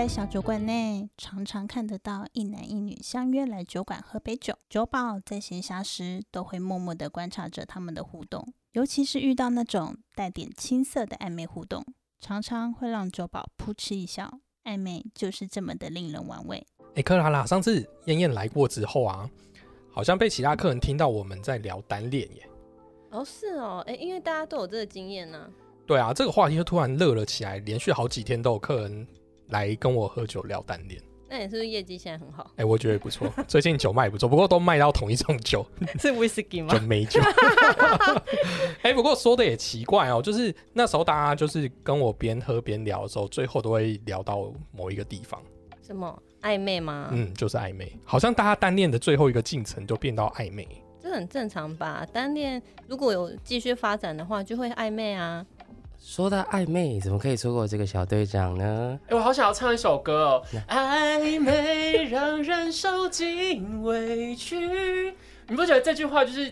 在小酒馆内，常常看得到一男一女相约来酒馆喝杯酒。酒保在闲暇时都会默默地观察着他们的互动，尤其是遇到那种带点青涩的暧昧互动，常常会让酒保扑哧一笑。暧昧就是这么的令人玩味。哎，克拉拉，上次燕燕来过之后啊，好像被其他客人听到我们在聊单恋耶。哦，是哦，哎，因为大家都有这个经验呢。对啊，这个话题就突然热了起来，连续好几天都有客人。来跟我喝酒聊单恋，那你是不是业绩现在很好？哎，我觉得不错，最近酒卖不错，不过都卖到同一种酒，是 whisky 吗？就美酒。哎，不过说的也奇怪哦，就是那时候大家就是跟我边喝边聊的时候，最后都会聊到某一个地方，什么暧昧吗？嗯，就是暧昧，好像大家单恋的最后一个进程就变到暧昧，这很正常吧？单恋如果有继续发展的话，就会暧昧啊。说到暧昧，怎么可以错过这个小队长呢？哎，我好想要唱一首歌哦。暧昧让人受尽委屈，你不觉得这句话就是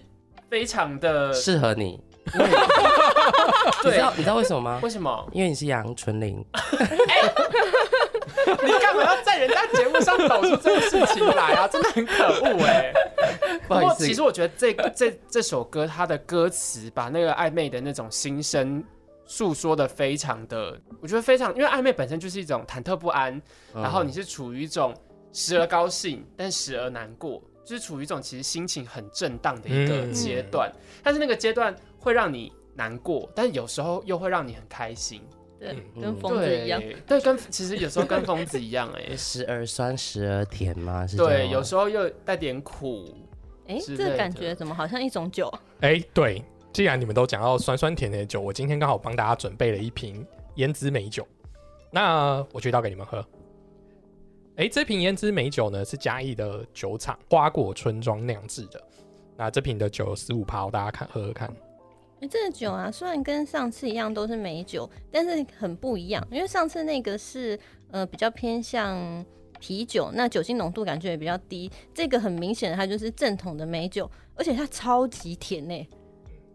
非常的适合你？对，你知道你知道为什么吗？为什么？因为你是杨春玲。你干嘛要在人家节目上搞出这个事情来啊？真的很可恶 哎！不过其实我觉得这这这首歌它的歌词把那个暧昧的那种心声。诉说的非常的，我觉得非常，因为暧昧本身就是一种忐忑不安，然后你是处于一种时而高兴，但时而难过，就是处于一种其实心情很震荡的一个阶段。但是那个阶段会让你难过，但有时候又会让你很开心。对，跟疯子一样。对，跟其实有时候跟疯子一样，哎，时而酸，时而甜吗？是对，有时候又带点苦。哎，这感觉怎么好像一种酒？哎，对。既然你们都讲到酸酸甜甜的酒，我今天刚好帮大家准备了一瓶胭脂美酒，那我去倒给你们喝。哎，这瓶胭脂美酒呢是嘉义的酒厂花果村庄酿制的，那这瓶的酒有十五趴，大家看喝喝看。哎，这个酒啊，虽然跟上次一样都是美酒，但是很不一样，因为上次那个是呃比较偏向啤酒，那酒精浓度感觉也比较低，这个很明显的它就是正统的美酒，而且它超级甜呢。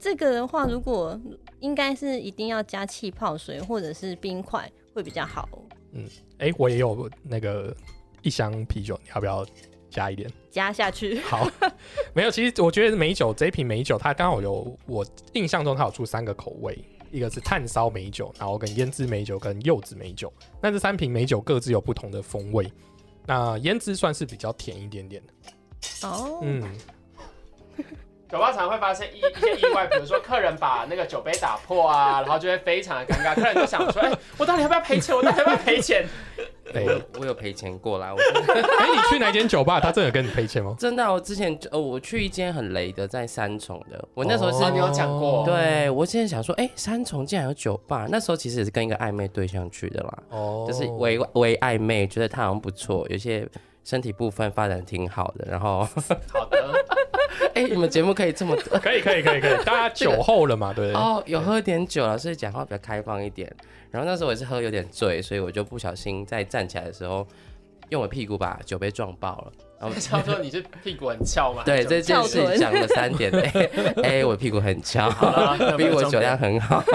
这个的话，如果应该是一定要加气泡水或者是冰块会比较好。嗯，哎，我也有那个一箱啤酒，你要不要加一点？加下去。好，没有。其实我觉得美酒这一瓶美酒，它刚好有我印象中它有出三个口味，一个是炭烧美酒，然后跟胭脂美酒跟柚子美酒。那这三瓶美酒各自有不同的风味。那胭脂算是比较甜一点点的。哦。嗯。酒吧常会发生一一些意外，比如说客人把那个酒杯打破啊，然后就会非常的尴尬。客人就想说：“哎，我到底要不要赔钱？我到底要不要赔钱？”对，我有赔钱过来。哎，你去哪间酒吧？他真的跟你赔钱吗？真的，我之前呃，我去一间很雷的，在三重的。我那时候是你有讲过。对，我之前想说，哎，三重竟然有酒吧。那时候其实也是跟一个暧昧对象去的啦。哦。就是微微暧昧，觉得他好像不错，有些身体部分发展挺好的。然后。好的。哎，你们节目可以这么可以可以可以可以，大家酒后了嘛，对不对？哦，有喝点酒了，所以讲话比较开放一点。然后那时候我也是喝有点醉，所以我就不小心在站起来的时候，用我屁股把酒杯撞爆了。然后他说你是屁股很翘吗？对，这 件事讲了三点。哎，我屁股很翘，比我酒量很好。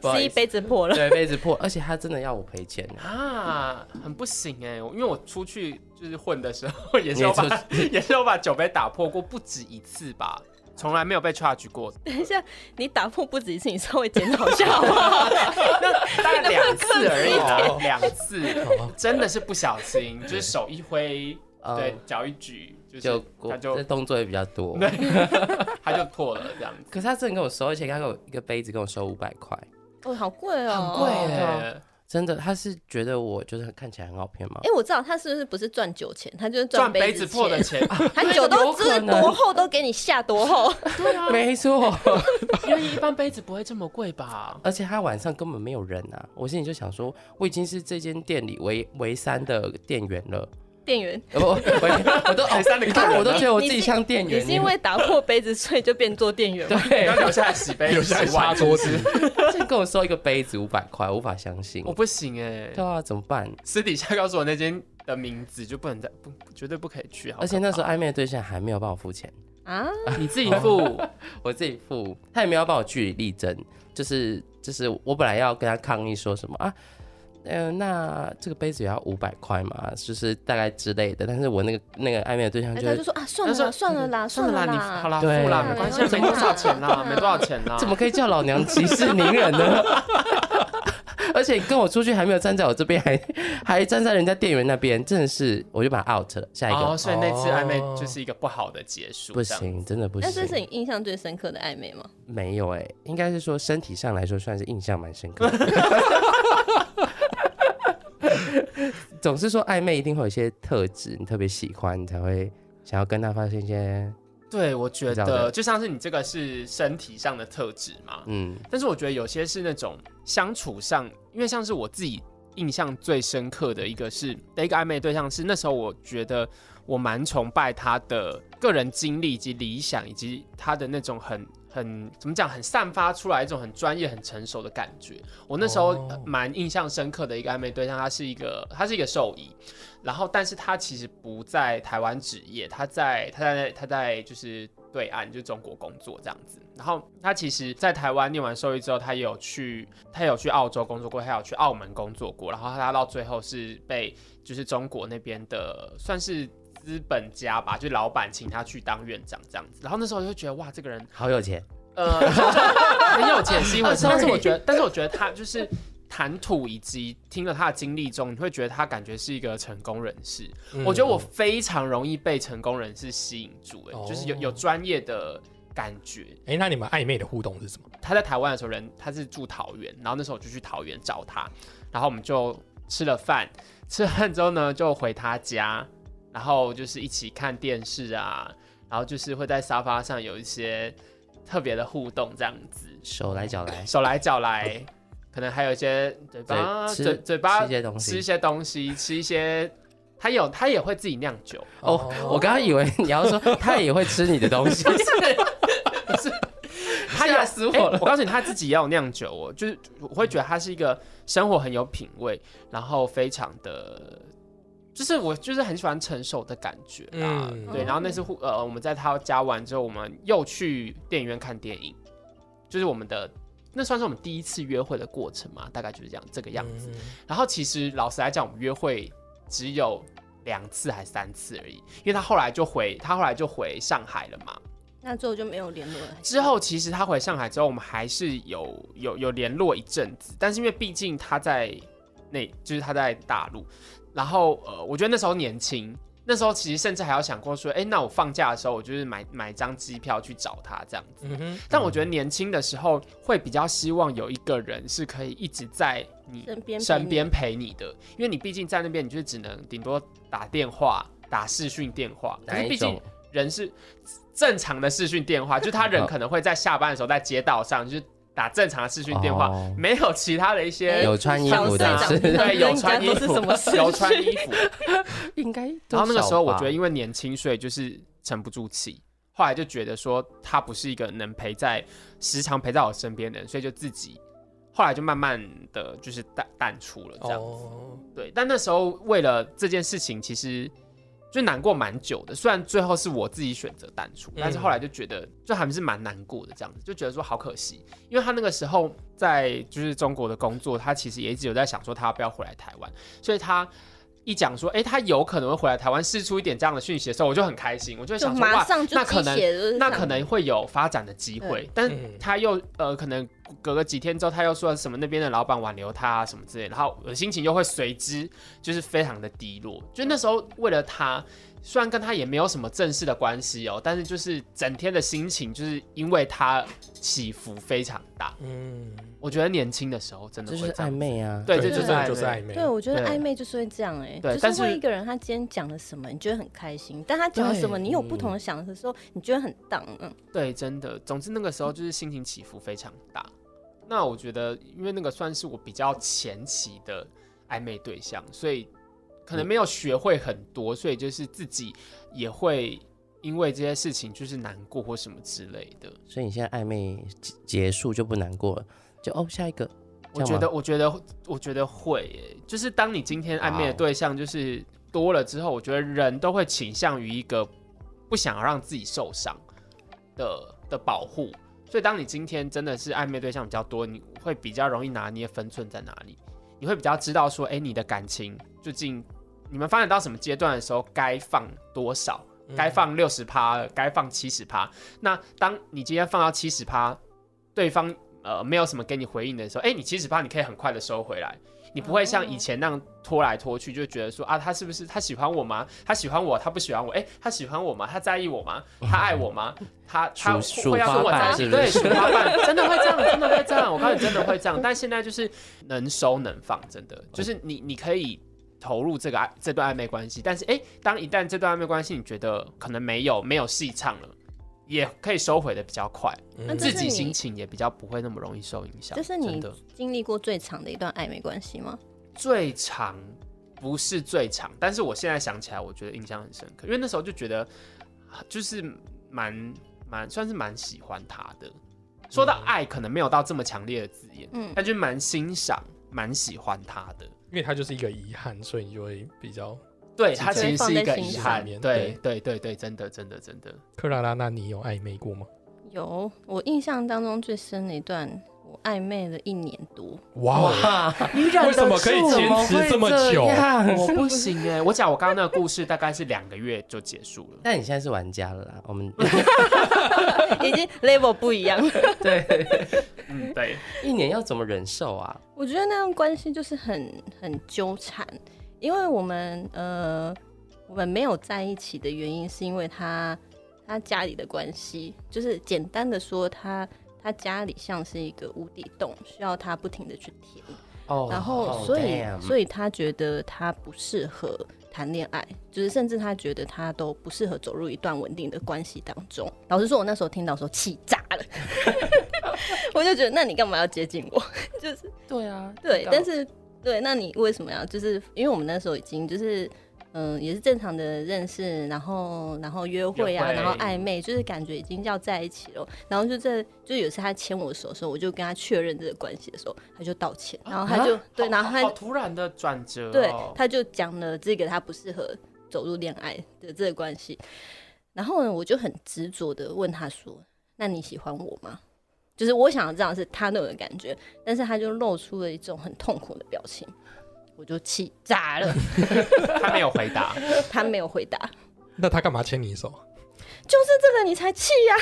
是一杯子破了，对，杯子破，而且他真的要我赔钱啊，很不行哎，因为我出去就是混的时候，也是有把也是有把酒杯打破过不止一次吧，从来没有被 charge 过。等一下，你打破不止一次，你稍微检讨一下好 那大概两次而已，两次，真的是不小心，就是手一挥，对，脚一举，就他就动作也比较多，他就破了这样子。可是他真的跟我收，而且他给我一个杯子，跟我收五百块。哦，好贵哦，很贵耶！真的，他是觉得我就是看起来很好骗吗？哎，我知道他是不是不是赚酒钱，他就是赚杯子破的钱，他酒都是多厚都给你下多厚。对啊，没错，因为一般杯子不会这么贵吧？而且他晚上根本没有人啊，我心里就想说，我已经是这间店里唯唯三的店员了。店员，我我都哦，你看我都觉得我自己像店员。你是因为打破杯子，所以就变做店员吗？对，要留下来洗杯，留下来擦桌子。这跟我收一个杯子五百块，无法相信。我不行哎，对啊，怎么办？私底下告诉我那间的名字，就不能再不绝对不可以去。而且那时候暧昧的对象还没有帮我付钱啊，你自己付，我自己付，他也没有帮我据理力争，就是就是我本来要跟他抗议说什么啊。嗯，那这个杯子也要五百块嘛，就是大概之类的。但是我那个那个暧昧的对象就就说啊，算了算了啦，算了啦，你好啦，付啦，没关系，没多少钱啦，没多少钱啦。怎么可以叫老娘息事宁人呢？而且跟我出去还没有站在我这边，还还站在人家店员那边，真的是我就把他 out 了。下一个，所以那次暧昧就是一个不好的结束，不行，真的不行。那这是你印象最深刻的暧昧吗？没有哎，应该是说身体上来说算是印象蛮深刻。总是说暧昧一定会有一些特质，你特别喜欢，你才会想要跟他发生一些。对，我觉得就像是你这个是身体上的特质嘛，嗯。但是我觉得有些是那种相处上，因为像是我自己印象最深刻的一个是的一个暧昧对象是那时候我觉得我蛮崇拜他的个人经历以及理想以及他的那种很。很怎么讲？很散发出来一种很专业、很成熟的感觉。我那时候蛮印象深刻的一个暧昧对象，他是一个，他是一个兽医，然后但是他其实不在台湾职业，他在他在他在就是对岸，就中国工作这样子。然后他其实，在台湾念完兽医之后，他也有去，他有去澳洲工作过，他有去澳门工作过。然后他到最后是被就是中国那边的算是。资本家吧，就老板请他去当院长这样子，然后那时候就觉得哇，这个人好有钱，呃，很有钱是因为，但是我觉得，但是我觉得他就是谈吐以及听了他的经历中，你会觉得他感觉是一个成功人士。我觉得我非常容易被成功人士吸引住，哎，就是有有专业的感觉。哎，那你们暧昧的互动是什么？他在台湾的时候，人他是住桃园，然后那时候我就去桃园找他，然后我们就吃了饭，吃了饭之后呢，就回他家。然后就是一起看电视啊，然后就是会在沙发上有一些特别的互动，这样子，手来脚来，手来脚来，可能还有一些嘴巴嘴嘴巴吃一些东西，吃一些东西，吃一些，他有他也会自己酿酒哦。我刚刚以为你要说他也会吃你的东西，是，他吓死我了。我告诉你，他自己也有酿酒哦，就是我会觉得他是一个生活很有品味，然后非常的。就是我就是很喜欢成熟的感觉啊，对。然后那次呃，我们在他家玩之后，我们又去电影院看电影，就是我们的那算是我们第一次约会的过程嘛，大概就是这样这个样子。然后其实老实来讲，我们约会只有两次还三次而已，因为他后来就回他后来就回上海了嘛。那之后就没有联络了。之后其实他回上海之后，我们还是有有有联络一阵子，但是因为毕竟他在那，就是他在大陆。然后呃，我觉得那时候年轻，那时候其实甚至还要想过说，哎，那我放假的时候，我就是买买张机票去找他这样子。但我觉得年轻的时候会比较希望有一个人是可以一直在你身边身边陪你的，因为你毕竟在那边，你就只能顶多打电话、打视讯电话。可是毕竟人是正常的视讯电话，就他人可能会在下班的时候在街道上，就是。打正常的视讯电话，没有其他的一些有穿衣服的，对，有穿衣服，有穿衣服，应该。然后那个时候，我觉得因为年轻，所以就是沉不住气。后来就觉得说他不是一个能陪在时常陪在我身边的人，所以就自己后来就慢慢的就是淡淡出了这样子。对，但那时候为了这件事情，其实。就难过蛮久的，虽然最后是我自己选择淡出，但是后来就觉得就还是蛮难过的这样子，就觉得说好可惜，因为他那个时候在就是中国的工作，他其实也一直有在想说他要不要回来台湾，所以他一讲说，哎，他有可能会回来台湾，试出一点这样的讯息的时候，我就很开心，我就想说哇，那可能那可能会有发展的机会，但他又呃可能隔个几天之后，他又说什么那边的老板挽留他啊什么之类的，然后我的心情又会随之就是非常的低落。就那时候为了他，虽然跟他也没有什么正式的关系哦，但是就是整天的心情就是因为他起伏非常大。嗯，我觉得年轻的时候真的这就是暧昧啊。对，就是暧昧。就是暧昧。对，我觉得暧昧就是会这样哎、就对但是一个人他今天讲了什么，你觉得很开心，但他讲了什么，你有不同的想的时候，你觉得很荡，嗯，对，真的。总之那个时候就是心情起伏非常大。那我觉得，因为那个算是我比较前期的暧昧对象，所以可能没有学会很多，所以就是自己也会因为这些事情就是难过或什么之类的。所以你现在暧昧结结束就不难过了，就哦下一个。我觉得，我觉得，我觉得会耶，就是当你今天暧昧的对象就是多了之后，我觉得人都会倾向于一个不想要让自己受伤的的保护。所以，当你今天真的是暧昧对象比较多，你会比较容易拿捏分寸在哪里，你会比较知道说，哎、你的感情最近你们发展到什么阶段的时候，该放多少，嗯。该放六十趴，该放七十趴。那当你今天放到七十趴，对方呃没有什么给你回应的时候，哎、你七十趴你可以很快的收回来，你不会像以前那样拖来拖去，就觉得说啊，他是不是他喜欢我吗？他喜欢我，他不喜欢我？哎、他喜欢我吗？他在意我吗？他爱我吗？他他会要跟我数花瓣在一起？对，是不是数花瓣真的会这样，真的会这样。我告诉你，真的会这样。但现在就是能收能放，真的就是你你可以。投入这个爱这段暧昧关系，但是哎、当一旦这段暧昧关系你觉得可能没有没有戏唱了，也可以收回的比较快，嗯自己心情也比较不会那么容易受影响。这是你经历过最长的一段暧昧关系吗？最长不是最长，但是我现在想起来，我觉得印象很深刻，因为那时候就觉得啊就是蛮蛮算是蛮喜欢他的。说到爱，可能没有到这么强烈的字眼，嗯但就蛮欣赏、蛮喜欢他的。因为他就是一个遗憾，所以你就会比较。对他其实是一个遗上憾，面对对对对，真的真的真的。克拉拉，那你有暧昧过吗？有，我印象当中最深的一段，我暧昧了一年多。哇 为什么可以坚持这么久？我不行哎、我讲我刚刚那个故事大概是两个月就结束了。但你现在是玩家了啦，我们 已经 level 不一样了。对嗯，对，一年要怎么忍受啊？我觉得那段关系就是很很纠缠，因为我们呃我们没有在一起的原因是因为他他家里的关系，就是简单的说他他家里像是一个无底洞，需要他不停的去填，哦然后哦所以所以他觉得他不适合谈恋爱，就是甚至他觉得他都不适合走入一段稳定的关系当中。老实说，我那时候听到说气炸了，我就觉得那你干嘛要接近我？就是对啊，对，但是对，那你为什么要？就是因为我们那时候已经就是。嗯，也是正常的认识，然后然后约会啊，然后暧昧，就是感觉已经要在一起了。然后就在就有一次他牵我手的时候，我就跟他确认这个关系的时候，他就道歉，然后他就、对，然后他好突然的转折、哦，对，他就讲了这个他不适合走入恋爱的这个关系。然后呢，我就很执着的问他说：“那你喜欢我吗？”就是我想要这样是他对我的感觉，但是他就露出了一种很痛苦的表情，我就气炸了。他没有回答。他没有回答，那他干嘛牵你手？就是这个你才气呀、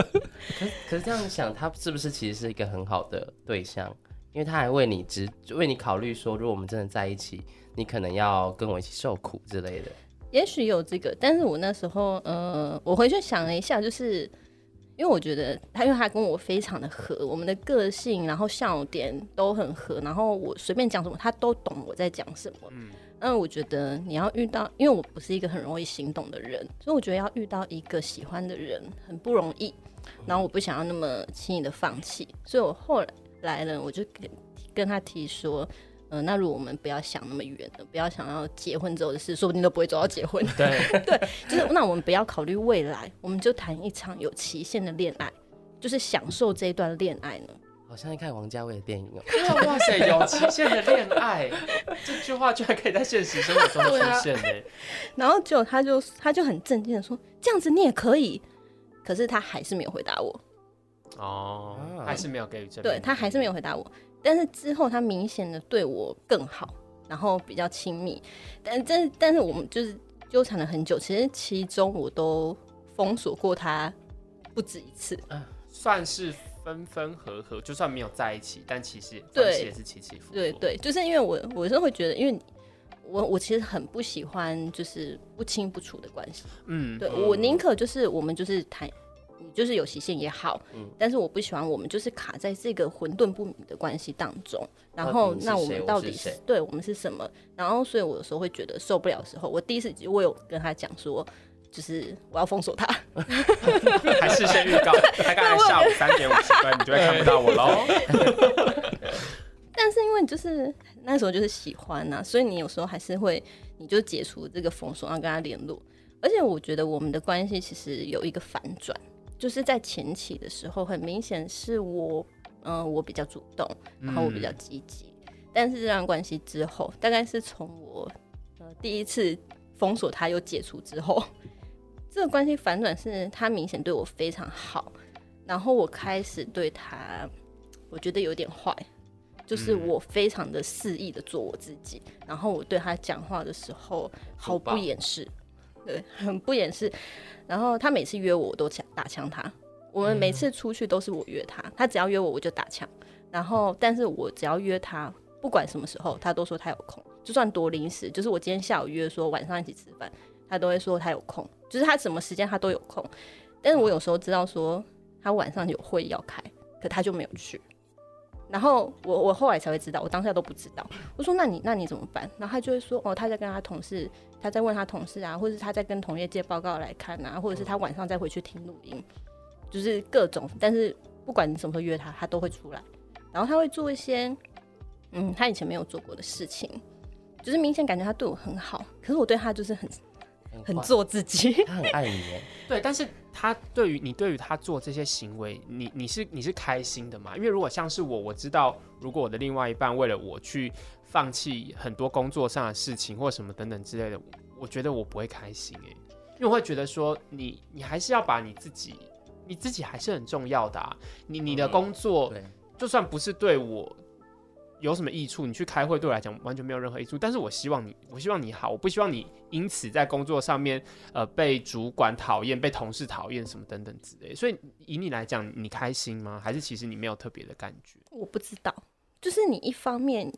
可是可是这样想，他是不是其实是一个很好的对象？因为他还为你只为你考虑说，如果我们真的在一起，你可能要跟我一起受苦之类的。也许有这个，但是我那时候，呃，我回去想了一下，就是因为我觉得他，因为他跟我非常的合，我们的个性，然后笑点都很合，然后我随便讲什么，他都懂我在讲什么。嗯，那我觉得你要遇到，因为我不是一个很容易行动的人，所以我觉得要遇到一个喜欢的人很不容易。然后我不想要那么轻易的放弃，所以我后来来了，我就跟跟他提说，呃，那如果我们不要想那么远的，不要想要结婚之后的事，说不定都不会走到结婚。对 对，就是那我们不要考虑未来，我们就谈一场有期限的恋爱，就是享受这一段恋爱呢。好像在看王家卫的电影哦、对 啊哇塞，有期限的恋爱，这句话居然可以在现实生活中出现呢、然后结果他就他就很震惊的说：“这样子你也可以。”可是他还是没有回答我，哦，啊还是没有给予正面对他还是没有回答我。但是之后他明显的对我更好，然后比较亲密。但但但是我们就是纠缠了很久，其实其中我都封锁过他不止一次。嗯算是分分合合，就算没有在一起，但其实对关系也是起起伏伏。对对，就是因为我我是会觉得，因为我我其实很不喜欢就是不清不楚的关系。嗯，对嗯我宁可就是我们就是谈，你就是有期限也好，嗯但是我不喜欢我们就是卡在这个混沌不明的关系当中。然后那我们到底是对我们是什么？然后所以我有时候会觉得受不了的时候，我第一次我有跟他讲说。就是我要封锁他 还事先预告，大概下午三点五十分，你就会看不到我喽。但是因为你就是那时候就是喜欢呐、所以你有时候还是会，你就解除这个封锁，然后跟他联络。而且我觉得我们的关系其实有一个反转，就是在前期的时候，很明显是我，嗯、我比较主动，然后我比较积极。但是这段关系之后，大概是从我呃第一次封锁他又解除之后，这个关系反转是他明显对我非常好，然后我开始对他，我觉得有点坏。就是嗯我非常的肆意的做我自己，然后我对他讲话的时候毫不掩饰，对，很不掩饰。然后他每次约我，我都抢打枪他。我们每次出去都是我约他，他只要约我我就打枪。然后，但是我只要约他，不管什么时候，他都说他有空，就算多临时，就是我今天下午约说晚上一起吃饭，他都会说他有空，就是他什么时间他都有空。但是我有时候知道说他晚上有会要开，可他就没有去。然后我我后来才会知道，我当下都不知道。我说那你那你怎么办？然后他就会说哦，他在跟他同事，他在问他同事啊，或者是他在跟同业借报告来看啊，或者是他晚上再回去听录音，就是各种。但是不管你什么时候约他，他都会出来。然后他会做一些嗯他以前没有做过的事情，就是明显感觉他对我很好，可是我对他就是很很做自己。他很爱你耶，对，但是他对于你对于他做这些行为，你你是你是开心的嘛？因为如果像是我，我知道如果我的另外一半为了我去放弃很多工作上的事情或什么等等之类的，我我觉得我不会开心哎、因为我会觉得说你你还是要把你自己你自己还是很重要的啊，你你的嗯工作、对，就算不是对我有什么益处，你去开会对我来讲完全没有任何益处。但是我希望你，我希望你好，我不希望你因此在工作上面呃被主管讨厌、被同事讨厌什么等等之类。所以以你来讲，你开心吗？还是其实你没有特别的感觉？我不知道，就是你一方面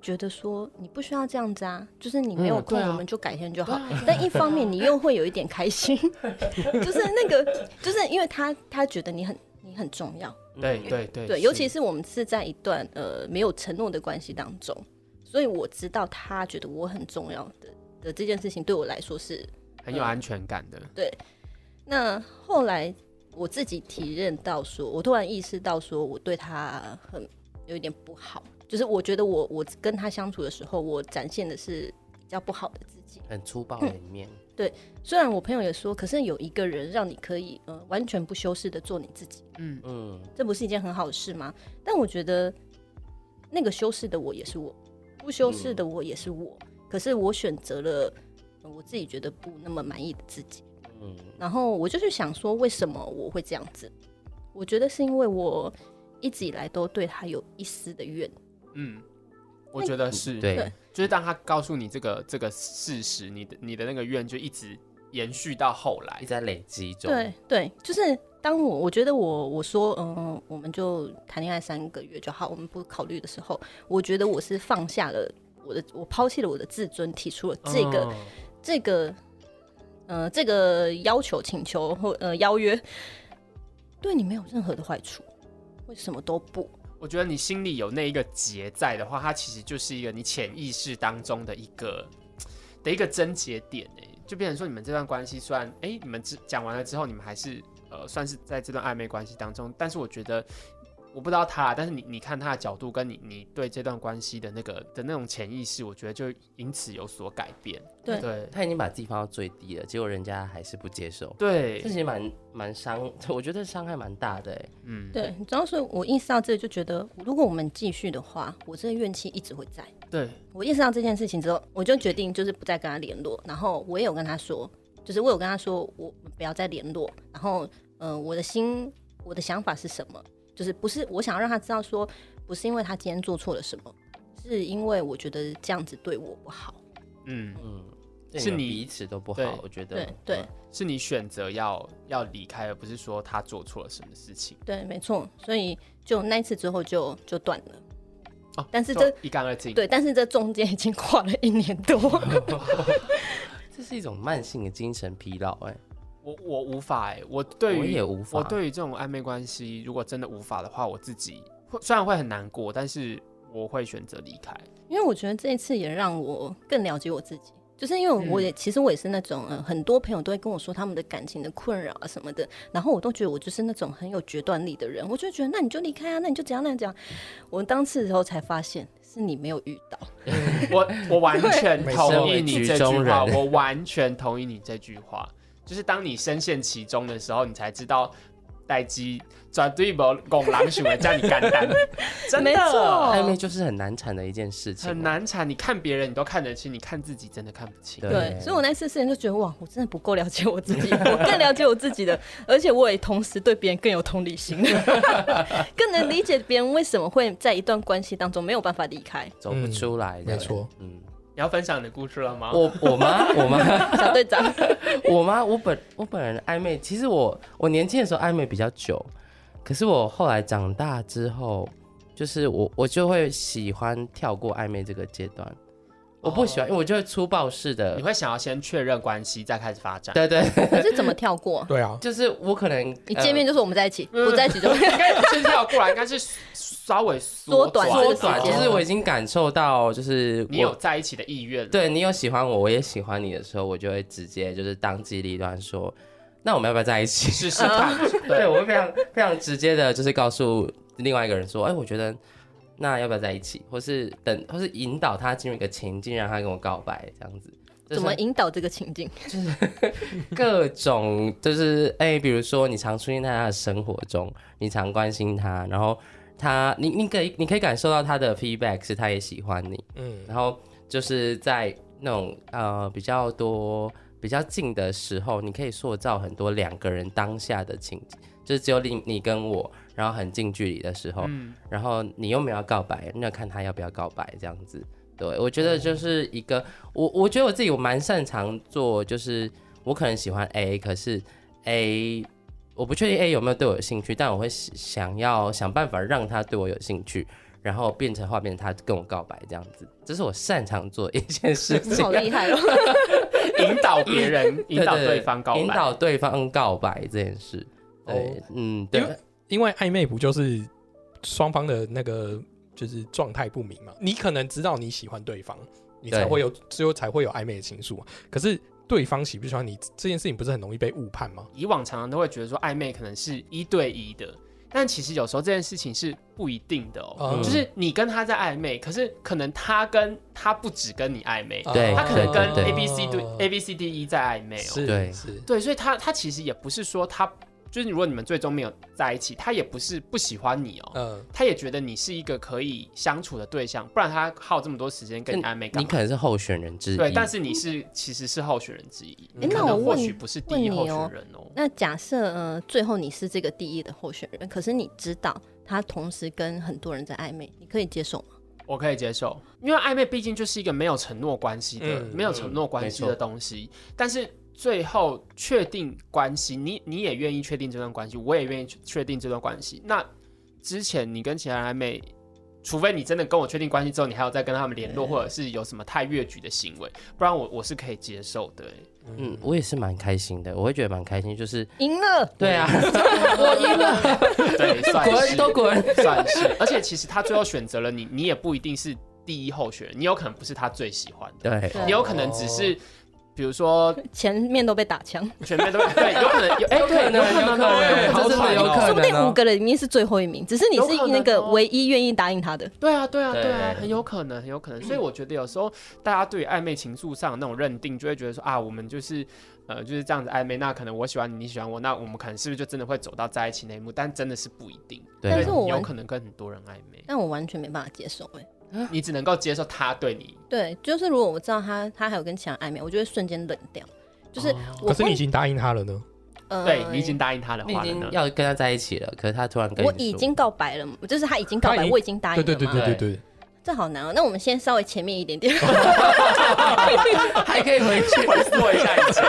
觉得说你不需要这样子啊，就是你没有空，我们就改天就好。但一方面你又会有一点开心，就是那个，就是因为他他觉得你很你很重要，对对对对，尤其是我们是在一段呃没有承诺的关系当中，所以我知道他觉得我很重要的的这件事情对我来说是很有安全感的。对那后来我自己体认到说，我突然意识到说，我对他很有一点不好，就是我觉得我我跟他相处的时候，我展现的是比较不好的自己。很粗暴的一面，对虽然我朋友也说，可是有一个人让你可以呃完全不修饰的做你自己，嗯，嗯，这不是一件很好的事吗？但我觉得那个修饰的我也是我，不修饰的我也是我，可是我选择了、呃我自己觉得不那么满意的自己。嗯，然后我就去想说，为什么我会这样子？我觉得是因为我一直以来都对他有一丝的怨。嗯，我觉得是，对对，就是当他告诉你这个这个事实，你的你的那个怨就一直延续到后来一直。在累积中，对对，就是当我我觉得我我说嗯，我们就谈恋爱三个月就好，我们不考虑的时候，我觉得我是放下了我的，我抛弃了我的自尊，提出了这个、嗯这个呃这个要求、请求或呃邀约，对你没有任何的坏处，为什么都不？我觉得你心里有那一个结在的话，它其实就是一个你潜意识当中的一个的一个症结点诶，就变成说你们这段关系虽然诶、你们之讲完了之后，你们还是呃算是在这段暧昧关系当中，但是我觉得我不知道他，但是你你看他的角度跟你你对这段关系的那个的那种潜意识，我觉得就因此有所改变。对对他已经把自己放到最低了，结果人家还是不接受，对这，其实蛮蛮伤，我觉得伤害蛮大的哎，嗯，对，主要是我意识到这个，就觉得如果我们继续的话，我这个怨气一直会在。对，我意识到这件事情之后，我就决定就是不再跟他联络。然后我也有跟他说，就是我有跟他说，我不要再联络。然后，呃，我的心，我的想法是什么？就是不是我想要让他知道说，不是因为他今天做错了什么，是因为我觉得这样子对我不好。嗯，嗯，是你彼此都不好，我觉得对对是你选择要要离开，而不是说他做错了什么事情。对，没错。所以就那一次之后就就断了。哦，但是这一干二净。对，但是这中间已经跨了一年多。这是一种慢性的精神疲劳，哎，我我无法哎、我对我于也无法，我对于这种暧昧关系，如果真的无法的话，我自己会虽然会很难过，但是我会选择离开。因为我觉得这一次也让我更了解我自己，就是因为我也、其实我也是那种，呃，很多朋友都会跟我说他们的感情的困扰啊什么的，然后我都觉得我就是那种很有决断力的人，我就觉得那你就离开啊，那你就怎样那样讲。我当次的时候才发现是你没有遇到，我 我完全同意你这句话，我完全同意你这句话。就是当你深陷其中的时候，你才知道待机抓对不拱狼熊的叫你干单，真的暧昧就是很难产的一件事情，很。难产。你看别人你都看得清，你看自己真的看不清。对对，所以我那次事情就觉得哇，我真的不够了解我自己，我更了解我自己的，而且我也同时对别人更有同理心，更能理解别人为什么会在一段关系当中没有办法离开。走不出来的，没错嗯，你要分享你的故事了吗？我我吗？我吗？小队长，我吗？我本我本人暧昧，其实我我年轻的时候暧昧比较久，可是我后来长大之后，就是我我就会喜欢跳过暧昧这个阶段，我不喜欢，因为我就会粗暴式的你，会想要先确认关系，再开始发展。对对，可是怎么跳过？对啊，就是我可能呃一见面就是我们在一起，不在一起就 应该先跳过来，应该是稍微缩短短缩短，就是我已经感受到，就是你有在一起的意愿了。对你有喜欢我，我也喜欢你的时候，我就会直接就是当机立断说，那我们要不要在一起？试试看。对，对，我会非常非常直接的，就是告诉另外一个人说，哎、我觉得那要不要在一起，或是等，或是引导他进入一个情境，让他跟我告白，这样子。怎么引导这个情境？就是各种就是哎、比如说你常出现在他的生活中，你常关心他，然后他你你可以你可以感受到他的 feedback 是他也喜欢你，嗯，然后就是在那种呃比较多比较近的时候，你可以塑造很多两个人当下的情景，就是只有你你跟我，然后很近距离的时候，嗯，然后你又没有告白，那看他要不要告白这样子。对，我觉得就是一个，我我觉得我自己我蛮擅长做，就是我可能喜欢 A，可是 A 我不确定 A 有没有对我有兴趣，但我会想要想办法让他对我有兴趣，然后变成画变成他跟我告白这样子，这是我擅长做的一件事你情。好厉害哦！引导别人，引导对对方告白。引导对方告白这件事。对，哦嗯，对因，为暧昧不就是双方的那个就是状态不明嘛？你可能知道你喜欢对方，你才会有最后才会有暧昧的情愫嘛。可是对方喜不喜欢你这件事情，不是很容易被误判吗？以往常常都会觉得说暧昧可能是一对一的，但其实有时候这件事情是不一定的哦。嗯就是你跟他在暧昧，可是可能他跟他不只跟你暧昧，对他可能跟 A B C 对 A B C D E 在暧昧哦。是，对是，对，所以他他其实也不是说他就是如果你们最终没有在一起，他也不是不喜欢你哦。嗯，他也觉得你是一个可以相处的对象，不然他耗这么多时间跟你暧昧干你？可能是候选人之一。对，但是你是其实是候选人之一，诶那可能或我问许不是第一候选人哦。那假设呃，最后你是这个第一的候选人，可是你知道他同时跟很多人在暧昧，你可以接受吗？我可以接受，因为暧昧毕竟就是一个没有承诺关系的、嗯没有承诺关系的东西。但是最后确定关系，你你也愿意确定这段关系，我也愿意确定这段关系。那之前你跟其他人暧昧，除非你真的跟我确定关系之后，你还要再跟他们联络，或者是有什么太越矩的行为，不然我我是可以接受的、欸。嗯，我也是蛮开心的，我会觉得蛮开心，就是赢了，对啊，我赢了，对，算滚是都滚。算是。而且其实他最后选择了你，你也不一定是第一候选人，你有可能不是他最喜欢的，对，对你有可能只是。比如说，前面都被打枪，前面都对，有可能有，哎、对，有可能有可能哦这真的有可能。说不定哦五个人里面是最后一名，只是你是那个哦。唯一愿意答应他的。对啊，对啊，对对啊，很有可能，很有可能。所以我觉得有时候大家对于暧昧情愫上那种认定，就会觉得说啊，我们就是呃就是这样子暧昧，那可能我喜欢你，你喜欢我，那我们可能是不是就真的会走到在一起那一幕？但真的是不一定，对但是我有可能跟很多人暧昧，但我完全没办法接受哎、你只能够接受他对你。对，就是如果我知道他他还有跟其他暧昧，我就会瞬间冷掉。就是我可是你已经答应他了呢。呃对你已经答应他的你已经话了呢。要跟他在一起了，可是他突然跟我已经告白了，就是他已经告白，我已经答应了。对对对对对对，这好难哦。那我们先稍微前面一点点，还可以回去回溯一下以前。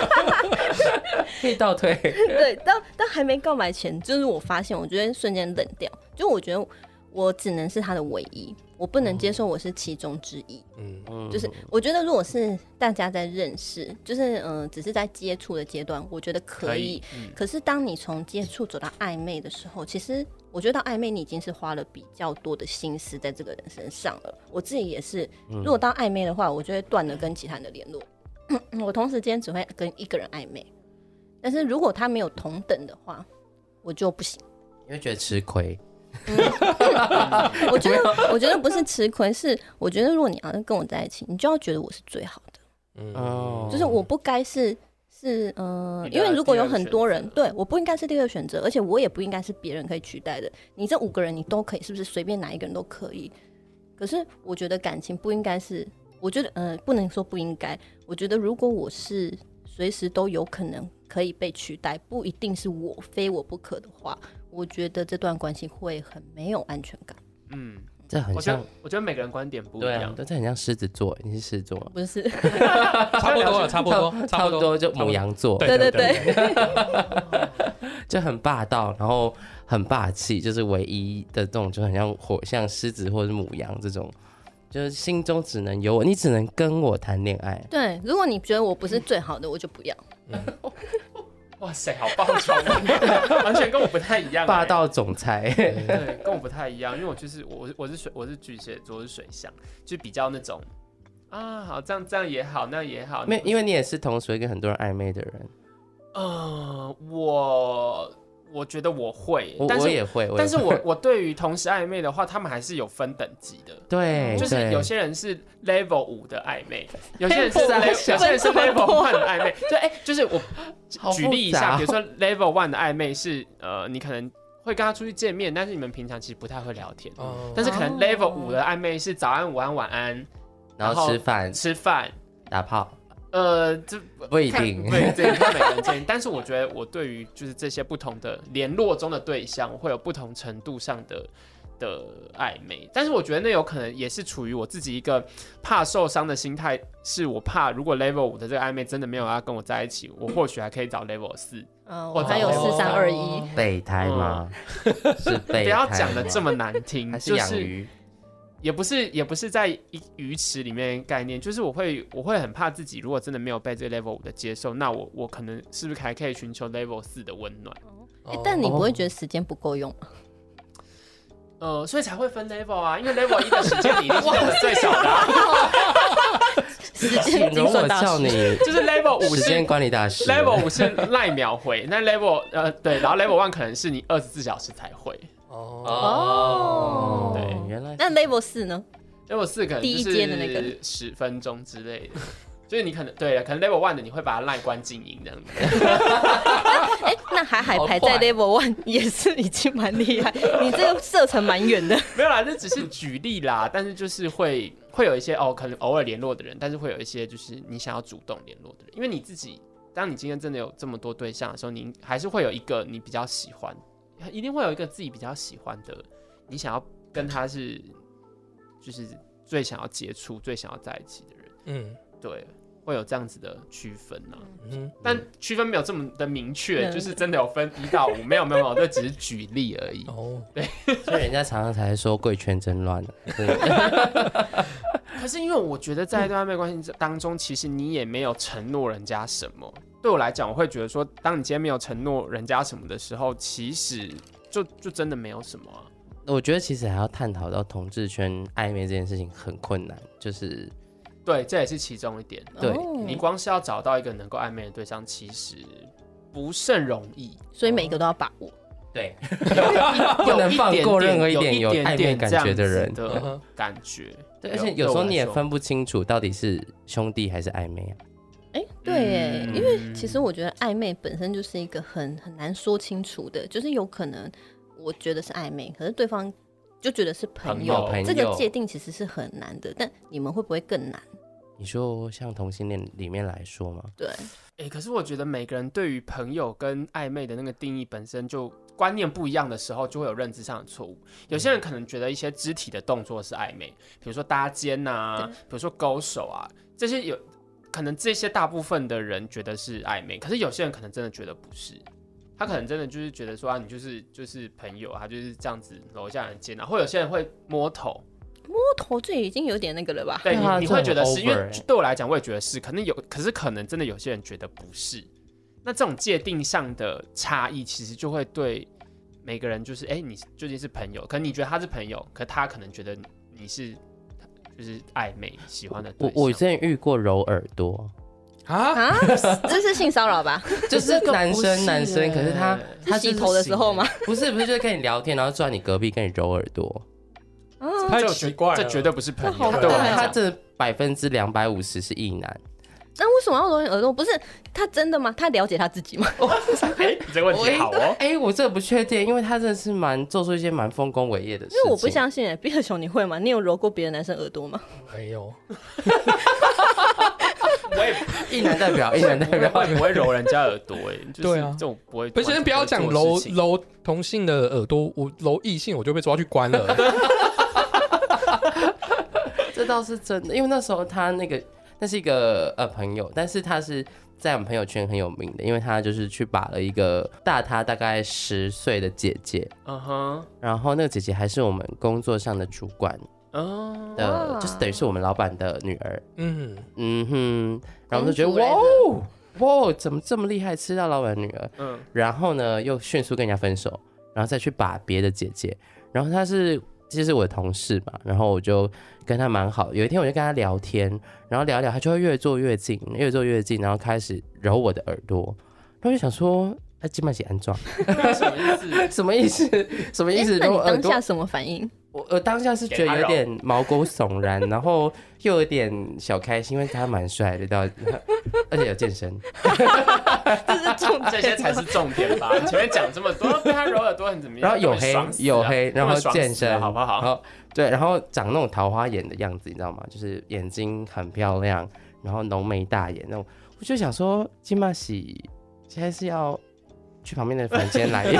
可以倒退。对，到到还没告白前，就是我发现，我觉得瞬间冷掉，就我觉得我只能是他的唯一，我不能接受我是其中之一。嗯，嗯就是我觉得，如果是大家在认识，就是嗯、呃只是在接触的阶段，我觉得可以。嗯可是当你从接触走到暧昧的时候，其实我觉得到暧昧你已经是花了比较多的心思在这个人身上了。我自己也是，如果到暧昧的话，我就会断了跟其他人的联络。我同时间只会跟一个人暧昧，但是如果他没有同等的话，我就不行。你会觉得吃亏，我觉得，我觉得不是吃亏，是我觉得如果你要跟我在一起，你就要觉得我是最好的。嗯哦就是我不该是是呃，因为如果有很多人对我不应该是第二个选择，而且我也不应该是别人可以取代的。你这五个人你都可以，是不是随便哪一个人都可以？可是我觉得感情不应该是，我觉得呃不能说不应该，我觉得如果我是随时都有可能可以被取代，不一定是我非我不可的话，我觉得这段关系会很没有安全感。嗯，这很像我觉得，我觉得每个人观点不一对啊样，。这很像狮子座，你是狮子座吗？不是，差不多了，差不多，差不多就母羊座，对对对对对，就很霸道，然后很霸气，就是唯一的这种，就很像火像狮子或者是母羊这种，就是心中只能有我，你只能跟我谈恋爱。对，如果你觉得我不是最好的，我就不要。哇塞，好暴冲啊，完全跟我不太一样欸。霸道总裁，对，跟我不太一样，因为我就是我我是水我是巨蟹座，我是水象，就比较那种啊，好这样这样也好，那样也好。没，因为为你也是同时会跟很多人暧昧的人，呃，我我觉得我会，我但是我也会，但是我 我对于同时暧昧的话，他们还是有分等级的。对，就是有些人是 level 五的暧昧，有些人是 Level 有些人是 level 多。one 的暧昧。就哎、就是我举例一下，比如说 level one 的暧昧是呃，你可能会跟他出去见面，但是你们平常其实不太会聊天。哦。但是可能哦 level 五的暧昧是早安、午安、晚安，然后吃饭。吃饭，打炮呃，这不一定，对，这看 每个人建议。但是我觉得我对于就是这些不同的联络中的对象，我会有不同程度上的的暧昧。但是我觉得那有可能也是处于我自己一个怕受伤的心态，是我怕如果 level 五的这个暧昧真的没有要跟我在一起，我或许还可以找 level 四。嗯，我我还有找四三二一，备胎吗？是备胎，不要讲的这么难听，还是就是？也不是也不是在一鱼池里面概念，就是我会我会很怕自己如果真的没有被这个 level 五的接受，那我我可能是不是还可以寻求 level 四的温暖？哎但你不会觉得时间不够用吗？呃，所以才会分 level 啊，因为 level 一的时间比例是用的最少的、啊，时间请容我叫你就是 level 五是时间管理大师。level 五是赖秒回，那 level 呃对，然后 level one 可能是你二十四小时才回哦，哦对原来那 level 四呢？，level 四可能第一阶的那个十分钟之类的。就是你可能对了，可能 level one 的你会把它赖关静音这样子，哎，那海海排在 level one 也是已经蛮厉害，你这个射程蛮远的。没有啦，这只是举例啦。但是就是会会有一些哦，可能偶尔联络的人，但是会有一些就是你想要主动联络的人，因为你自己，当你今天真的有这么多对象的时候，你还是会有一个你比较喜欢，一定会有一个自己比较喜欢的，你想要跟他是就是最想要接触、最想要在一起的人，嗯。对，会有这样子的区分啊。嗯，但区分没有这么的明确，嗯。就是真的有分一到五，没有没有没有，这只是举例而已。哦，对。所以人家常常才说贵圈真乱 可是因为我觉得在一段暧昧关系当中，其实你也没有承诺人家什么。对我来讲，我会觉得说，当你今天没有承诺人家什么的时候，其实就就真的没有什么啊、我觉得其实还要探讨到同志圈暧昧这件事情很困难，就是对，这也是其中一点。对哦你光是要找到一个能够暧昧的对象，其实不甚容易。所以每一个都要把握。对，不 不能放过任何一一点有点暧昧感觉的人的感觉。对，而且有时候你也分不清楚到底是兄弟还是暧昧啊。哎，对因为其实我觉得暧昧本身就是一个很很难说清楚的，就是有可能我觉得是暧昧，可是对方就觉得是朋友，朋友这个界定其实是很难的。但你们会不会更难？你说像同性恋里面来说吗？对，哎、可是我觉得每个人对于朋友跟暧昧的那个定义本身就观念不一样的时候，就会有认知上的错误。有些人可能觉得一些肢体的动作是暧昧，比如说搭肩呐、对比如说勾手啊，这些有可能这些大部分的人觉得是暧昧，可是有些人可能真的觉得不是。他可能真的就是觉得说啊，你就是就是朋友，他就是这样子楼下人肩啊，或有些人会摸头，摸头这已经有点那个了吧？对你你会觉得是，因为欸对我来讲，我也觉得是，可能有，可是可能真的有些人觉得不是。那这种界定上的差异，其实就会对每个人就是，哎、你究竟是朋友，可能你觉得他是朋友，可他可能觉得你是就是暧昧喜欢的对象。我我之前遇过揉耳朵，啊，啊，这是性骚扰吧？就是男不是生男生，可是他欸他洗头的时候吗？不是不是，就是跟你聊天，然后坐在你隔壁跟你揉耳朵，啊，太这奇怪了，这绝对不是朋友，这好对对我来讲，他这百分之两百五十是异男。那为什么要揉你耳朵？不是他真的吗？他了解他自己吗？哎、你这个问题好哦。哎、我这个不确定，因为他真的是蛮做出一些蛮丰功伟业的事情。因为我不相信哎，比尔熊你会吗？你有揉过别的男生耳朵吗？没有，我也 一男代表，一男代不表。会不会揉人家耳朵、哎，就是对啊这种不会。不是先不要讲做揉揉同性的耳朵，我揉异性我就被抓去关了。这倒是真的，因为那时候他那个那是一个呃朋友，但是他是在我们朋友圈很有名的，因为他就是去把了一个大他大概十岁的姐姐，嗯哼，然后那个姐姐还是我们工作上的主管嗯，的，哇就是等于是我们老板的女儿。嗯，嗯哼，然后我们就觉得哇哦哇哦哇，怎么这么厉害，吃到老板女儿？嗯，然后呢，又迅速跟人家分手，然后再去把别的姐姐，然后她是其实我的同事嘛，然后我就跟他蛮好。有一天我就跟他聊天，然后聊一聊，他就会越坐越近，越坐越近，然后开始揉我的耳朵，然后就想说，哎，金麦姐安装 什么意思？什么意思？什么意思？诶那你揉我耳朵当下什么反应？我我当下是觉得有点毛骨悚然，然后又有点小开心，因为他蛮帅的，到而且有健身。这是重这些才是重点吧？你前面讲这么多，被他揉耳朵很怎么样？然后有黑有黑，然后健身，好不好？然后对，然后长那种桃花眼的样子，你知道吗？就是眼睛很漂亮，然后浓眉大眼那种。我就想说，金马喜现在是要去旁边的房间来。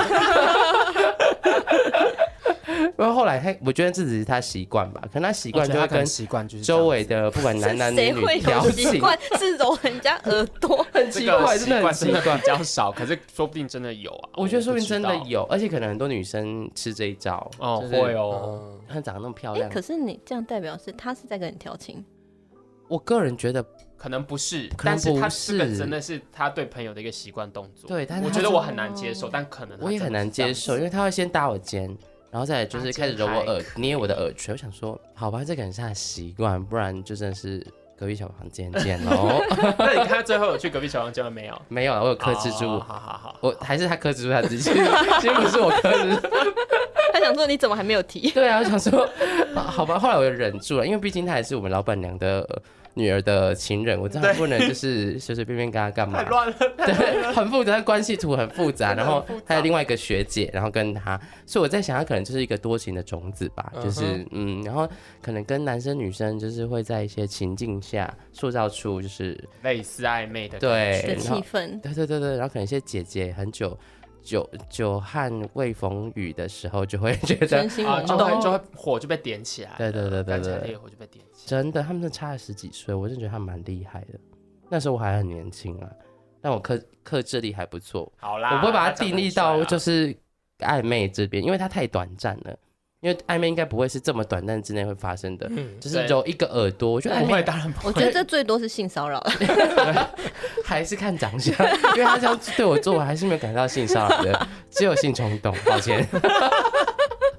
然后后来他，我觉得这只是他习惯吧，可能他习惯就会跟习惯就是周围的不管男男女女 调有习，惯是揉人家耳朵？很这个奇怪，真的很奇怪比。较少，可是说不定真的有啊。我觉得说不定真的有，而且可能很多女生吃这一招哦，就是会哦。嗯，她长得那么漂哎，亮，可是你这样代表是他是在跟你调情，我个人觉得可能不是，可能但是他不这个是真的是他对朋友的一个习惯动作。对但是我觉得我很难接受，但可能我也很难接受，因为为他会先搭我肩，然后再就是开始揉我耳，捏我的耳垂。我想说，好吧，这可能是他的习惯，不然就真的是隔壁小房间见喽。那你看最后有去隔壁小房间了没有？没有了，我有克制住，哦好好好，我还是他克制住他自己，其实不是我克制住。他想说你怎么还没有提？对啊，我想说，啊好吧，后来我就忍住了，因为毕竟他也是我们老板娘的呃女儿的情人，我真的不能就是随随便便跟她干嘛太。乱了。对，很复杂，关系图很复杂。然后还有另外一个学姐，然后跟她，所以我在想，她可能就是一个多情的种子吧，就是嗯，然后可能跟男生女生就是会在一些情境下塑造出就是类似暧昧的对的气氛，对对对对，然后可能一些姐姐很久久久旱未逢雨的时候，就会觉得啊，就会就会火就被点起来了，对对对对对烈火就被点起来。真的，他们差了十几岁，我真的觉得他蛮厉害的。那时候我还很年轻啊，但我克克制力还不错。好啦，我不会把它定义到就是暧昧这边，因为它太短暂了。因为暧昧应该不会是这么短暂之内会发生的，嗯，就是有一个耳朵。我觉得暧不会，昧当然不会。我觉得这最多是性骚扰，还是看长相，因为他这样对我做，我还是没有感到性骚扰的，只有性冲动。抱歉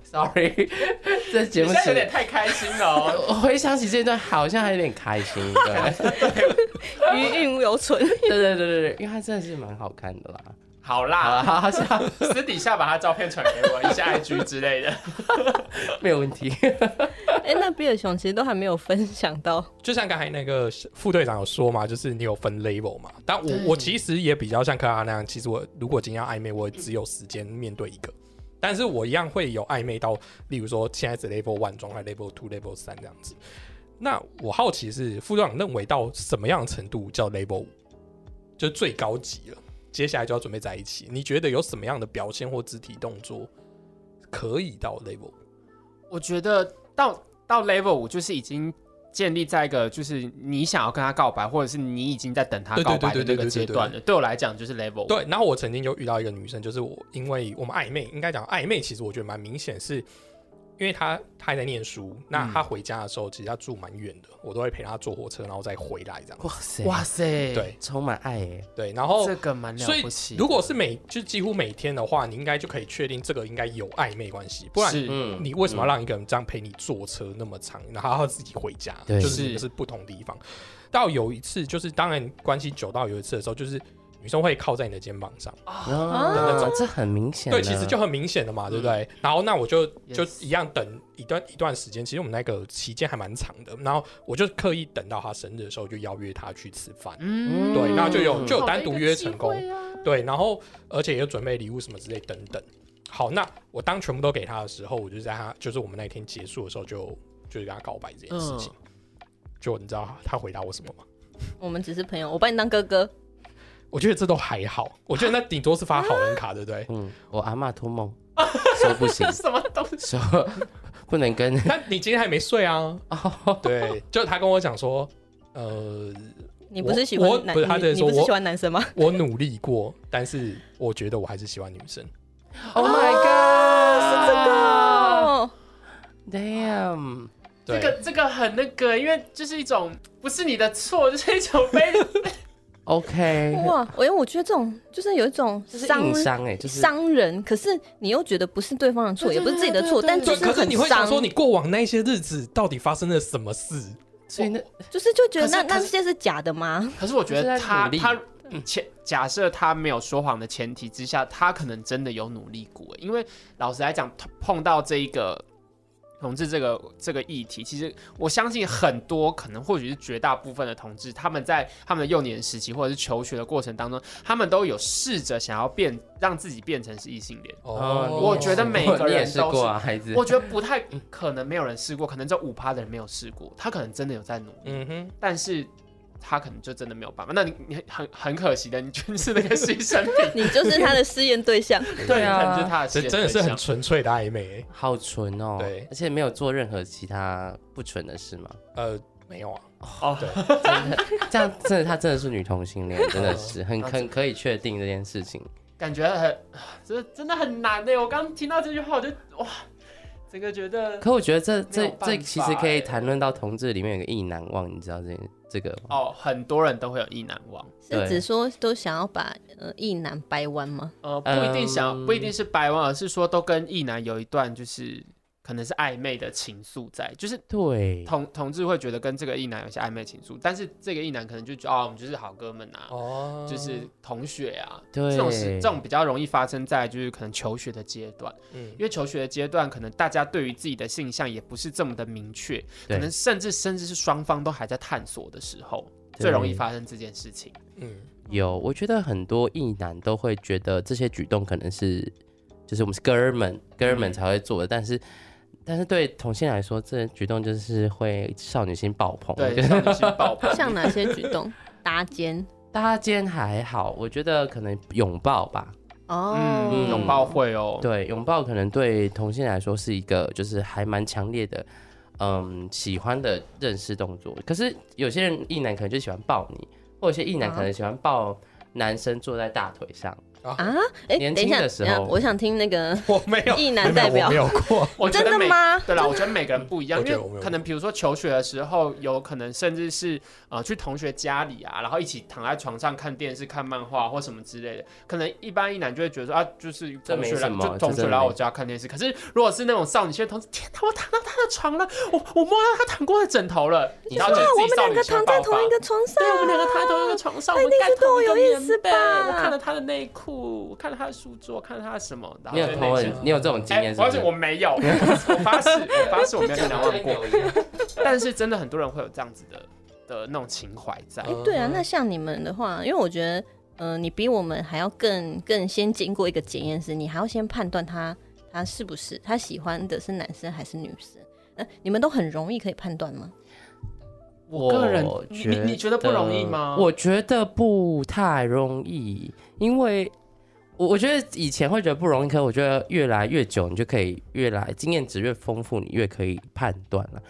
，sorry，这节目你现在有点太开心了哦。我回想起这段，好像还有点开心。对，余韵犹存。对对对对对，因为他真的是蛮好看的啦。好好啦，了，好好笑，私底下把他照片传给我，一下 IG 之类的。没有问题。哎，那比尔熊其实都还没有分享到，就像刚才那个副队长有说嘛，就是你有分 label 嘛。但我我其实也比较像克拉那样，其实我如果今天要暧昧，我只有时间面对一个，但是我一样会有暧昧到，例如说现在是 level one 状态，level two、level 三这样子。那我好奇是副队长认为到什么样的程度叫 level 五，就最高级了，接下来就要准备在一起。你觉得有什么样的表现或肢体动作可以到 level？我觉得到到 level 五就是已经建立在一个就是你想要跟他告白，或者是你已经在等他告白的那个阶段了。对我来讲就是 level 五。对，然后我曾经就遇到一个女生，就是我，因为我们暧昧，应该讲暧昧，其实我觉得蛮明显是。因为他他还在念书，那他回家的时候，其实他住蛮远的，我都会陪他坐火车，然后再回来这样。哇塞，哇塞，对充满爱耶！对，然后这个蛮了不起。如果是每就几乎每天的话，你应该就可以确定这个应该有暧昧关系，不然你为什么要让一个人这样陪你坐车那么长，然后自己回家？对就是是是不同地方。到有一次，就是当然关系久到有一次的时候，就是女生会靠在你的肩膀上，啊那种这很明显。对，其实就很明显的嘛，对不对？然后那我就就一样等一段一段时间，其实我们那个期间还蛮长的，然后我就刻意等到他生日的时候，就邀约他去吃饭。嗯对，那就有就有单独约成功，对，然后而且也有准备礼物什么之类等等。好，那我当全部都给他的时候，我就在他就是我们那天结束的时候就就是跟他告白这件事情。就你知道他回答我什么吗？我们只是朋友，我把你当哥哥。我觉得这都还好，我觉得那顶多是发好人卡，对不对？嗯，我阿妈托梦说不行，什么东西？说不能跟那你今天还没睡啊？哦，对，就他跟我讲说，呃，你不是喜我欢男？不是他你在说我你不是喜欢男生吗？我努力过，但是我觉得我还是喜欢女生。Oh my god！是这个哦，Damn！对，这个这个很那个，因为就是一种不是你的错，就是一种被 OK，哇！我因为我觉得这种就是有一种伤伤哎，就是伤人，可是你又觉得不是对方的错，也不是自己的错，但就是很可是你会想伤，说，你过往那些日子到底发生了什么事？所以那就是就觉得那那些是假的吗？可是我觉得他他前假设他没有说谎的前提之下，他可能真的有努力过。因为老实来讲，碰到这一个同志这个这个议题，其实我相信很多可能或许是绝大部分的同志，他们在他们的幼年时期或者是求学的过程当中，他们都有试着想要变让自己变成是异性恋。哦，我觉得每个人都是试过啊，孩子。我觉得不太可能，没有人试过，可能这五趴的人没有试过，他可能真的有在努力。嗯哼，但是他可能就真的没有办法。那你你很很可惜的，你就是那个牺牲品，你就是他的试验对象。对啊可能就是他的真的是很纯粹的暧昧欸。好纯哦，对而且没有做任何其他不纯的事吗。呃，没有啊，哦，对，这样真的，他真的是女同性恋，真的是很哦很可以确定这件事情。感觉很，真的真的很难的。我刚听到这句话，我就哇，整个觉得可我觉得这这这其实可以谈论到同志里面有个意难忘，你知道这这个吗？哦，很多人都会有意难忘。是指说都想要把呃意男掰弯吗？呃，不一定想，嗯不一定是掰弯，而是说都跟意男有一段就是可能是暧昧的情愫在，就是对，同同志会觉得跟这个异男有些暧昧情愫，但是这个异男可能就觉得哦，我们就是好哥们啊，哦就是同学啊，对。这种是这种比较容易发生在就是可能求学的阶段，嗯。因为求学的阶段可能大家对于自己的性向也不是这么的明确，对可能甚至甚至是双方都还在探索的时候，最容易发生这件事情。嗯，有，我觉得很多异男都会觉得这些举动可能是，就是我们是哥们哥们嗯。才会做的，但是但是对同性来说，这些举动就是会少女心爆棚。对，少女心爆棚。像哪些举动？搭肩搭肩还好，我觉得可能拥抱吧。哦嗯，拥抱会哦。对，拥抱可能对同性来说是一个就是还蛮强烈的，嗯，喜欢的认识动作。可是有些人异男可能就喜欢抱你，或者有些异男可能喜欢抱男生坐在大腿上。啊！哎，年等一下，轻的时候等一下我想听那个 我没有 一男代表。没有过，真我觉得每的吗？对啦，我觉得每个人不一样，因为可能比如说求学的时候，有可能甚至是呃去同学家里啊，然后一起躺在床上看电视、看漫画或什么之类的。可能一般一男就会觉得说啊，就是这同学来就同学来我家看电视。可是如果是那种少女心的同志，天哪，我躺到他的床了，我我摸到他躺过的枕头了，然后就哇，自己我们两个躺在同一个床上，对，我们两个躺在同一个床上，我们盖那一定是对我同一个有意思棉被，吧。我看了他的内裤，我看了他的书桌，看了他的什么，然后你有就内心同人，你有这种经哎，验是不是？不好意思，我没有，我发誓，我发誓我没有难忘过。但是真的很多人会有这样子的的那种情怀在。哎，对啊，那像你们的话，因为我觉得，呃，你比我们还要更更先经过一个检验是，你还要先判断他他是不是他喜欢的是男生还是女生。呃，你们都很容易可以判断吗？我个人，你你你觉得不容易吗？我觉得不太容易，因为我我觉得以前会觉得不容易，可我觉得越来越久，你就可以越来经验值越丰富，你越可以判断了。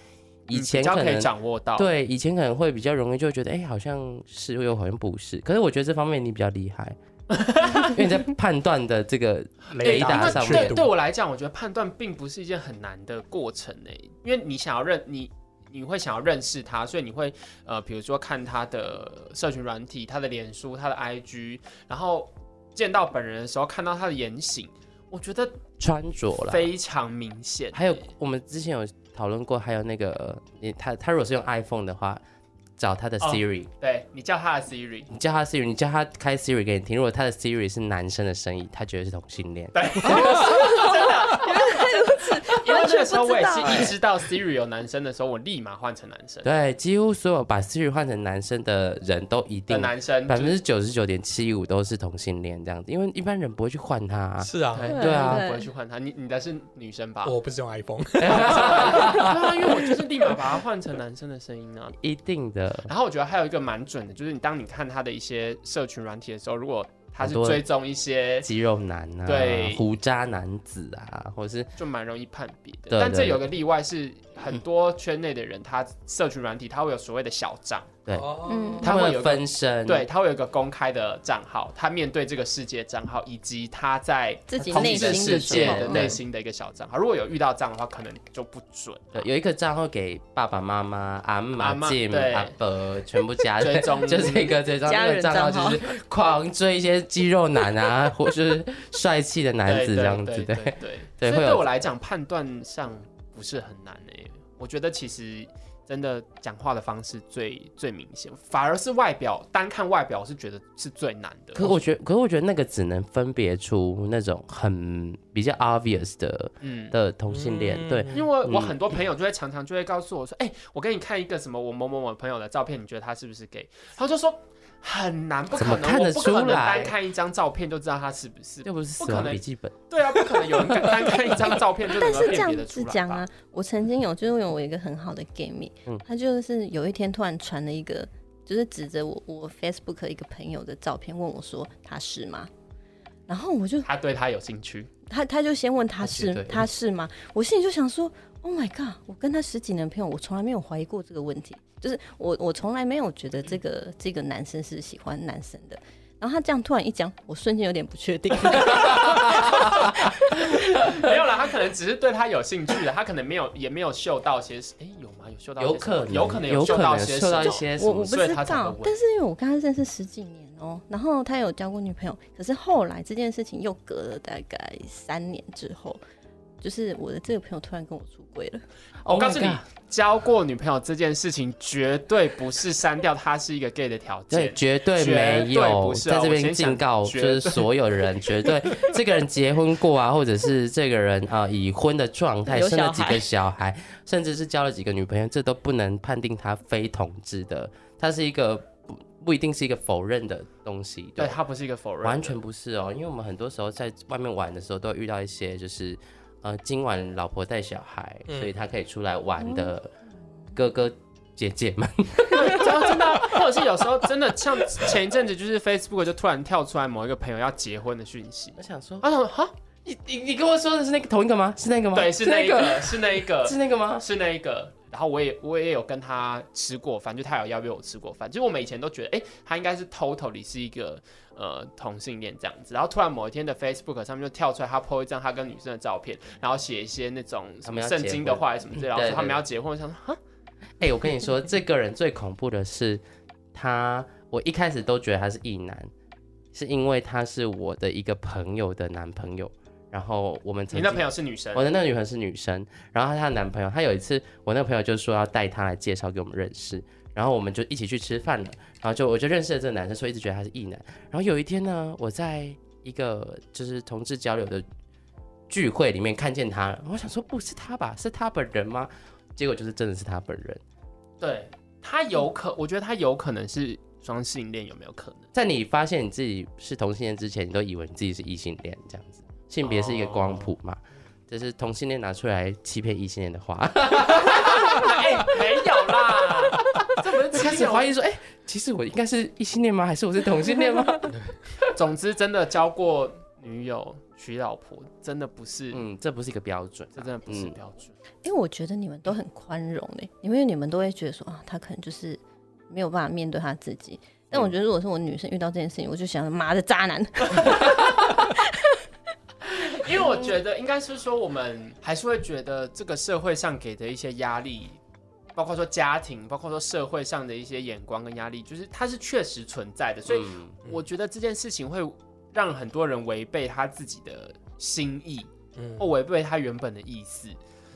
以前可能掌握到，对，以前可能会比较容易，就觉得哎，好像是又好像不是。可是我觉得这方面你比较厉害，因为你在判断的这个 雷达上面。对，对我来讲，我觉得判断并不是一件很难的过程诶，因为你想要认你。你会想要认识他，所以你会呃，比如说看他的社群软体、他的脸书、他的 IG，然后见到本人的时候看到他的言行，我觉得穿着了非常明显。还有我们之前有讨论过，还有那个你他他如果是用 iPhone 的话，找他的 Siri，对你叫他的 Siri，你叫他 Siri，你叫他开 Siri 给你听。如果他的 Siri 是男生的声音，他觉得是同性恋。对。因为那个时候我也是一知道 Siri 有男生的时候，我立马换成男生。对，几乎所有把 Siri 换成男生的人都一定男生，百分之九十九点七五都是同性恋这样子。因为一般人不会去换他。是啊，对啊，不会去换他。你你的是女生吧？我不是用 iPhone。对啊，因为我就是立马把它换成男生的声音啊。一定的。然后我觉得还有一个蛮准的，就是你当你看他的一些社群软体的时候，如果他是追踪一些肌肉男啊，对，胡渣男子啊，或者是就蛮容易判别的。但这有个例外是，很多圈内的人，他社群软体他会有所谓的小账。对，嗯，他会有分身，对他会有一个公开的账号，他面对这个世界账号，以及他在自己内心世界的内心的一个小账号。如果有遇到这样的话，可能就不准。对，有一个账号给爸爸妈妈、阿妈、阿伯全部加 追踪，就这个这张那个账号就是狂追一些肌肉男啊，或是帅气的男子这样子对。对。对，所以对我来讲判断上不是很难诶，我觉得其实。真的讲话的方式最最明显，反而是外表，单看外表是觉得是最难的。可我觉得，可是我觉得那个只能分别出那种很比较 obvious 的，嗯，的同性恋。对，因为我很多朋友就会常常就会告诉我说，哎，我给你看一个什么我某某某朋友的照片，你觉得他是不是 gay？他就说。很难，不可能，看得出来？单看一张照片就知道他是不是？又不是死亡笔记本。对啊，不可能有人单看一张照片就能辨别得出来啊，我曾经有，就是有我一个很好的 gay 蜜，他就是有一天突然传了一个，就是指着我我 Facebook 一个朋友的照片，问我说他是吗？然后我就他对他有兴趣，他他就先问他是他是吗？我心里就想说，Oh my god！我跟他十几年朋友，我从来没有怀疑过这个问题。就是我，我从来没有觉得这个这个男生是喜欢男生的。然后他这样突然一讲，我瞬间有点不确定。没有啦，他可能只是对他有兴趣的，他可能没有也没有嗅到些，哎，有吗？有嗅到？有可能，有可能有嗅到些，嗅到一些。我我不知道，但是因为我跟他认识十几年哦，然后他有交过女朋友，可是后来这件事情又隔了大概三年之后。就是我的这个朋友突然跟我出轨了。我告诉你，交过女朋友这件事情绝对不是删掉他是一个 gay 的条件，对，绝对没有。在这边警告，就是所有人，绝对 这个人结婚过啊，或者是这个人啊已婚的状态，生了几个小孩，甚至是交了几个女朋友，这都不能判定他非同志的。他是一个不不一定是一个否认的东西，对他不是一个否认，完全不是哦。因为我们很多时候在外面玩的时候，都会遇到一些就是。呃，今晚老婆带小孩，所以他可以出来玩的哥哥姐姐们，真的，或者是有时候真的像前一阵子，就是 Facebook 就突然跳出来某一个朋友要结婚的讯息，我想说，啊，哈，你你你跟我说的是那个同一个吗？是那个吗？对，是那个，是那一个，是那个吗？是那一个。然后我也我也有跟他吃过饭，就他有邀约我吃过饭。就我们以前都觉得，哎，他应该是 totally 是一个呃同性恋这样子。然后突然某一天的 Facebook 上面就跳出来，他 po 一张他跟女生的照片，然后写一些那种什么圣经的话什么之类，然后说他们要结婚。我想说，哈，哎，我跟你说，这个人最恐怖的是他，我一开始都觉得他是异男，是因为他是我的一个朋友的男朋友。然后我们，你那朋友是女生，我的那个女朋友是女生。然后她的男朋友，她有一次，我那个朋友就说要带她来介绍给我们认识。然后我们就一起去吃饭了。然后就我就认识了这个男生，所以一直觉得他是异男。然后有一天呢，我在一个就是同志交流的聚会里面看见他了。我想说不是他吧？是他本人吗？结果就是真的是他本人。对他有可，我觉得他有可能是双性恋，有没有可能？在你发现你自己是同性恋之前，你都以为你自己是异性恋这样子。性别是一个光谱嘛，这是同性恋拿出来欺骗异性恋的话。哎，没有啦，这不是开始怀疑说，哎、其实我应该是异性恋吗？还是我是同性恋吗？总之，真的交过女友、娶老婆，真的不是，嗯，这不是一个标准。这真的不是嗯标准。因为我觉得你们都很宽容嘞，因为你们都会觉得说啊，他可能就是没有办法面对他自己。但我觉得，如果是我女生遇到这件事情，我就想，妈的渣男！因为我觉得应该是说，我们还是会觉得这个社会上给的一些压力，包括说家庭，包括说社会上的一些眼光跟压力，就是它是确实存在的。所以嗯我觉得这件事情会让很多人违背他自己的心意，嗯或违背他原本的意思。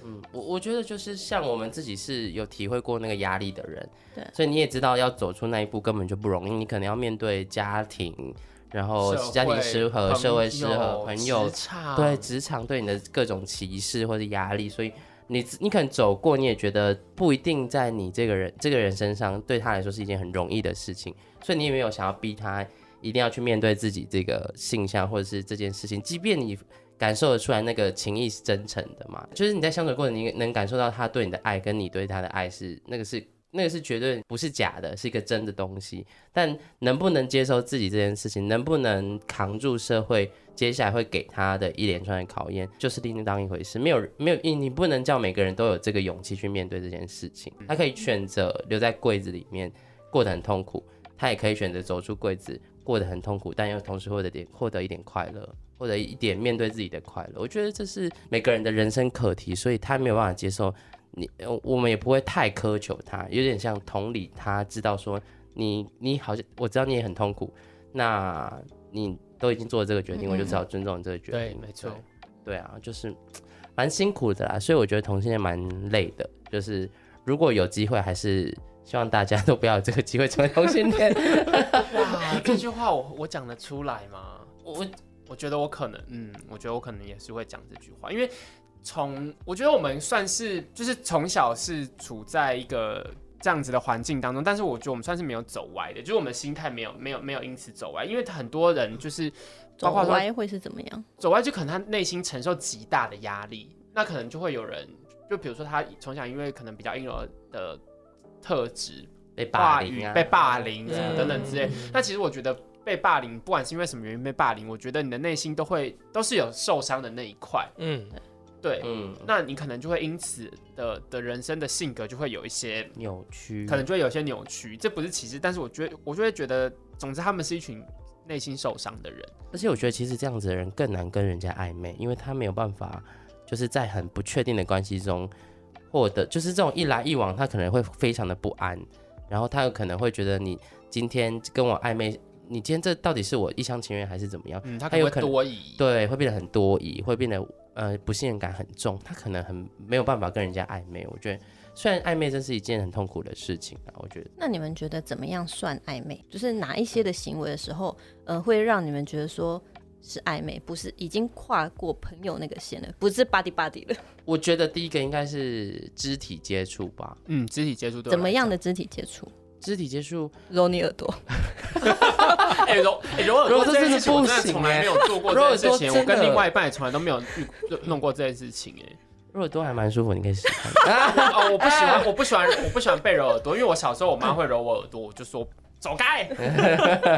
嗯，我我觉得就是像我们自己是有体会过那个压力的人，对所以你也知道要走出那一步根本就不容易，你可能要面对家庭，然后家庭失和、社会失和、朋友职场对职场对你的各种歧视或者压力，所以你你可能走过，你也觉得不一定在你这个人这个人身上对他来说是一件很容易的事情，所以你也没有想要逼他一定要去面对自己这个性向或者是这件事情，即便你。感受得出来那个情谊是真诚的嘛？就是你在相处过程，你能感受到他对你的爱，跟你对他的爱是那个是那个是绝对不是假的，是一个真的东西。但能不能接受自己这件事情，能不能扛住社会接下来会给他的一连串的考验，就是另当一回事。没有没有，你你不能叫每个人都有这个勇气去面对这件事情。他可以选择留在柜子里面过得很痛苦，他也可以选择走出柜子过得很痛苦，但又同时获得点获得一点快乐。或者一点面对自己的快乐，我觉得这是每个人的人生课题，所以他没有办法接受你，呃我们也不会太苛求他，有点像同理他，知道说你你好像我知道你也很痛苦，那你都已经做了这个决定，嗯我就只好尊重你这个决定。对没错对，对啊，就是 蛮辛苦的啦，所以我觉得同性恋蛮累的，就是如果有机会，还是希望大家都不要有这个机会成为同性恋。哇，这句话我我讲得出来吗？我我觉得我可能，嗯，我觉得我可能也是会讲这句话，因为从我觉得我们算是就是从小是处在一个这样子的环境当中，但是我觉得我们算是没有走歪的，就是我们心态没有没有没有因此走歪，因为很多人就是走包括说歪会是怎么样？走歪，就可能他内心承受极大的压力，那可能就会有人，就比如说他从小因为可能比较阴柔的特质，被霸凌啊，被霸凌什么嗯等等之类。那其实我觉得被霸凌，不管是因为什么原因被霸凌，我觉得你的内心都会都是有受伤的那一块。嗯，对，嗯，那你可能就会因此的的人生的性格就会有一些，扭曲，可能就会有一些扭曲。这不是歧视，但是我觉得我就会觉得，总之他们是一群内心受伤的人。而且我觉得其实这样子的人更难跟人家暧昧，因为他没有办法，就是在很不确定的关系中获得，就是这种一来一往，他可能会非常的不安，然后他有可能会觉得你今天跟我暧昧，你今天这到底是我一厢情愿还是怎么样？嗯，他可能会他有可能多疑。对，会变得很多疑，会变得呃不信任感很重，他可能很没有办法跟人家暧昧。我觉得虽然暧昧这是一件很痛苦的事情啊，我觉得那你们觉得怎么样算暧昧？就是哪一些的行为的时候，呃，会让你们觉得说是暧昧，不是已经跨过朋友那个线了，不是 body body 了？我觉得第一个应该是肢体接触吧，嗯，肢体接触对怎么？样的肢体接触？肢体接触揉你耳朵，哎，揉哎揉耳揉这真的朵这件事情，我真的从来没有做过揉耳朵这件事情。我跟另外一半也从来都没有弄过这件事情。哎。揉耳朵还蛮舒服，你可以试试看。哦，我不喜欢，我不喜欢，我不喜欢被揉耳朵，因为我小时候我妈会揉我耳朵，我就说走开。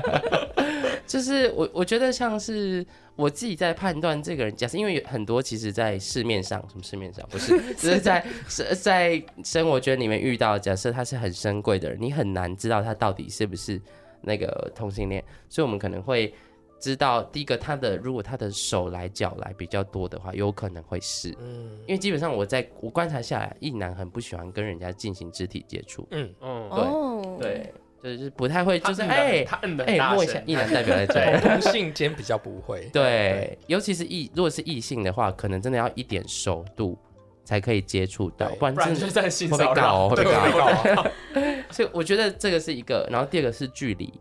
就是我我觉得像是我自己在判断这个人，假设因为有很多其实，在市面上什么市面上不是，只是在是在生活圈里面遇到，假设他是很深贵的人，你很难知道他到底是不是那个同性恋，所以我们可能会知道，第一个他的如果他的手来脚来比较多的话，有可能会是。嗯。因为基本上我在我观察下来，一男很不喜欢跟人家进行肢体接触，嗯，嗯，对哦，对，就是不太会，就是哎他摁的哎摸一下异男代表在这里，同性间比较不会。对，尤其是异，如果是异性的话，可能真的要一点熟度才可以接触到，不然真的。就在性会被告骚扰，哦会被告。所以我觉得这个是一个，然后第二个是距离，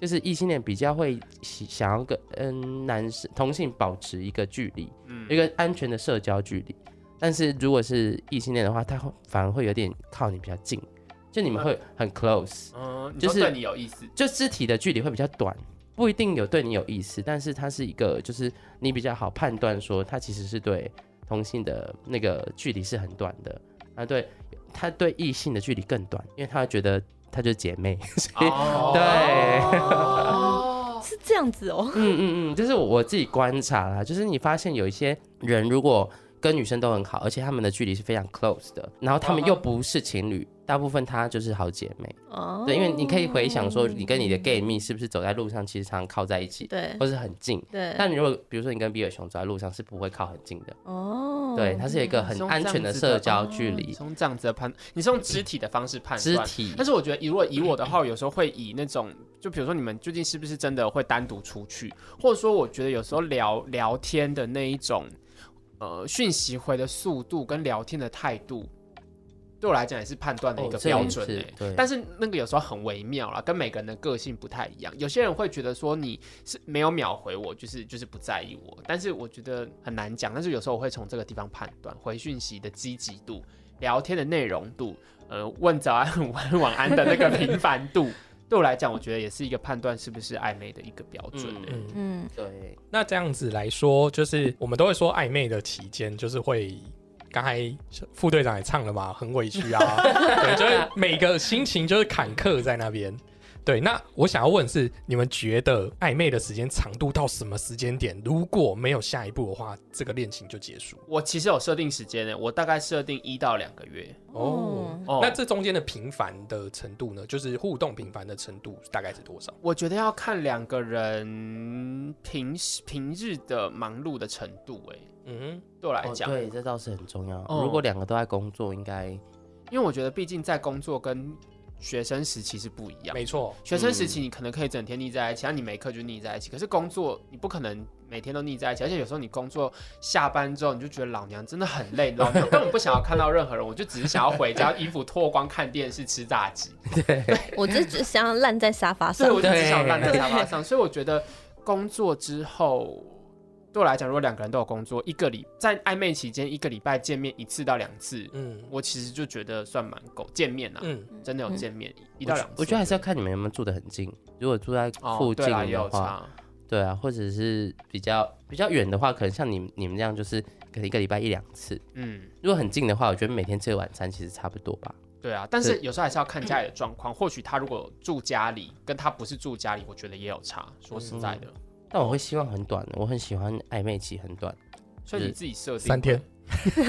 就是异性恋比较会喜想要跟嗯男生同性保持一个距离，嗯一个安全的社交距离。但是如果是异性恋的话，他会反而会有点靠你比较近，就你们会很 close，嗯，就就是是对你有意思。就肢体的距离会比较短，不一定有对你有意思，但是它是一个，就是你比较好判断说他其实是对同性的那个距离是很短的，啊，对，他对异性的距离更短，因为他会觉得他就是姐妹，所以哦。对，哦，是这样子哦。嗯嗯嗯，就是我我自己观察啦，就是你发现有一些人如果跟女生都很好，而且他们的距离是非常 close 的，然后他们又不是情侣，大部分她就是好姐妹。哦，对，因为你可以回想说，你跟你的 gay 蜜是不是走在路上，其实常常靠在一起，对或是很近。对，但你如果比如说你跟比尔熊走在路上，是不会靠很近的。哦，对，它是有一个很安全的社交距离，从这样子的判，你是用肢体的方式判断。肢体但是我觉得，如果以我的话，有时候会以那种，就比如说你们究竟是不是真的会单独出去，或者说我觉得有时候聊聊天的那一种，呃，讯息回的速度跟聊天的态度，对我来讲也是判断的一个标准、欸是但是那个有时候很微妙啦，跟每个人的个性不太一样。有些人会觉得说你是没有秒回我，就是就是不在意我，但是我觉得很难讲。但是有时候我会从这个地方判断回讯息的积极度、聊天的内容度，呃，问早安、晚晚安的那个频繁度，对我来讲，我觉得也是一个判断是不是暧昧的一个标准、欸。嗯，嗯，对，那这样子来说，就是我们都会说暧昧的期间，就是会。刚才副队长也唱了嘛，很委屈啊，对，就是每个心情就是坎坷在那边。对，那我想要问是，你们觉得暧昧的时间长度到什么时间点，如果没有下一步的话，这个恋情就结束？我其实有设定时间呢，我大概设定一到两个月。哦，哦那这中间的频繁的程度呢？就是互动频繁的程度大概是多少？我觉得要看两个人平时平日的忙碌的程度、哎，嗯对我来哦讲、对，这倒是很重要。哦如果两个都在工作，应该因为我觉得毕竟在工作跟学生时期是不一哼，样。没错，学生时期你可能可以整天腻在一起，那、你没课就腻在一起。可是工作你不可能每天都腻在一起，而且有时候你工作下班之后，你就觉得老娘真的很累，老娘 根本不想要看到任何人，我就只是想要回家，衣服脱光，看电视，吃炸鸡。对我就只想要烂在沙发上所以。我就只想烂在沙发上。所以我觉得工作之后，对我来讲，如果两个人都有工作，一个礼在暧昧期间一个礼拜见面一次到两次，嗯我其实就觉得算蛮够见面啊，嗯，真的有见面一到两次。我觉得还是要看你们有没有住得很近。如果住在哦附近的话，差。对啊，或者是比较比较远的话，可能像你们你们这样，就是可能一个礼拜一两次。嗯，如果很近的话，我觉得每天吃个晚餐其实差不多吧。对啊，但是有时候还是要看家里的状况。或许他如果住家里，跟他不是住家里，我觉得也有差。说实在的，但我会希望很短的，我很喜欢暧昧期很短，所以你自己设定三天，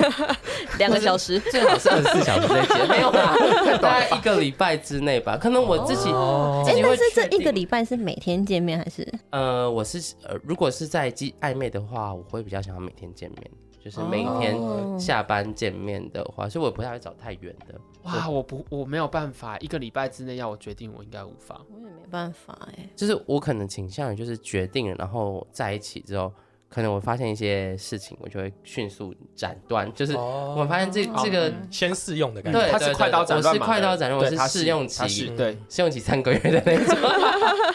两个小时，最好是二十四小时内结，没有啦，大概一个礼拜之内吧。可能我自己、哦哎，但是这一个礼拜是每天见面还是？呃，我是呃，如果是在机暧昧的话，我会比较想要每天见面，就是每一天哦下班见面的话，所以我不太会找太远的。哇，我不我没有办法，一个礼拜之内要我决定，我应该无法。我也没办法哎。就是我可能倾向于就是决定了，然后在一起之后，可能我发现一些事情，我就会迅速斩断。就是哦我发现这、这个。嗯先试用的感觉，对他是快刀斩乱麻的，我是快刀斩乱我是试用期是对，试用期三个月的那种，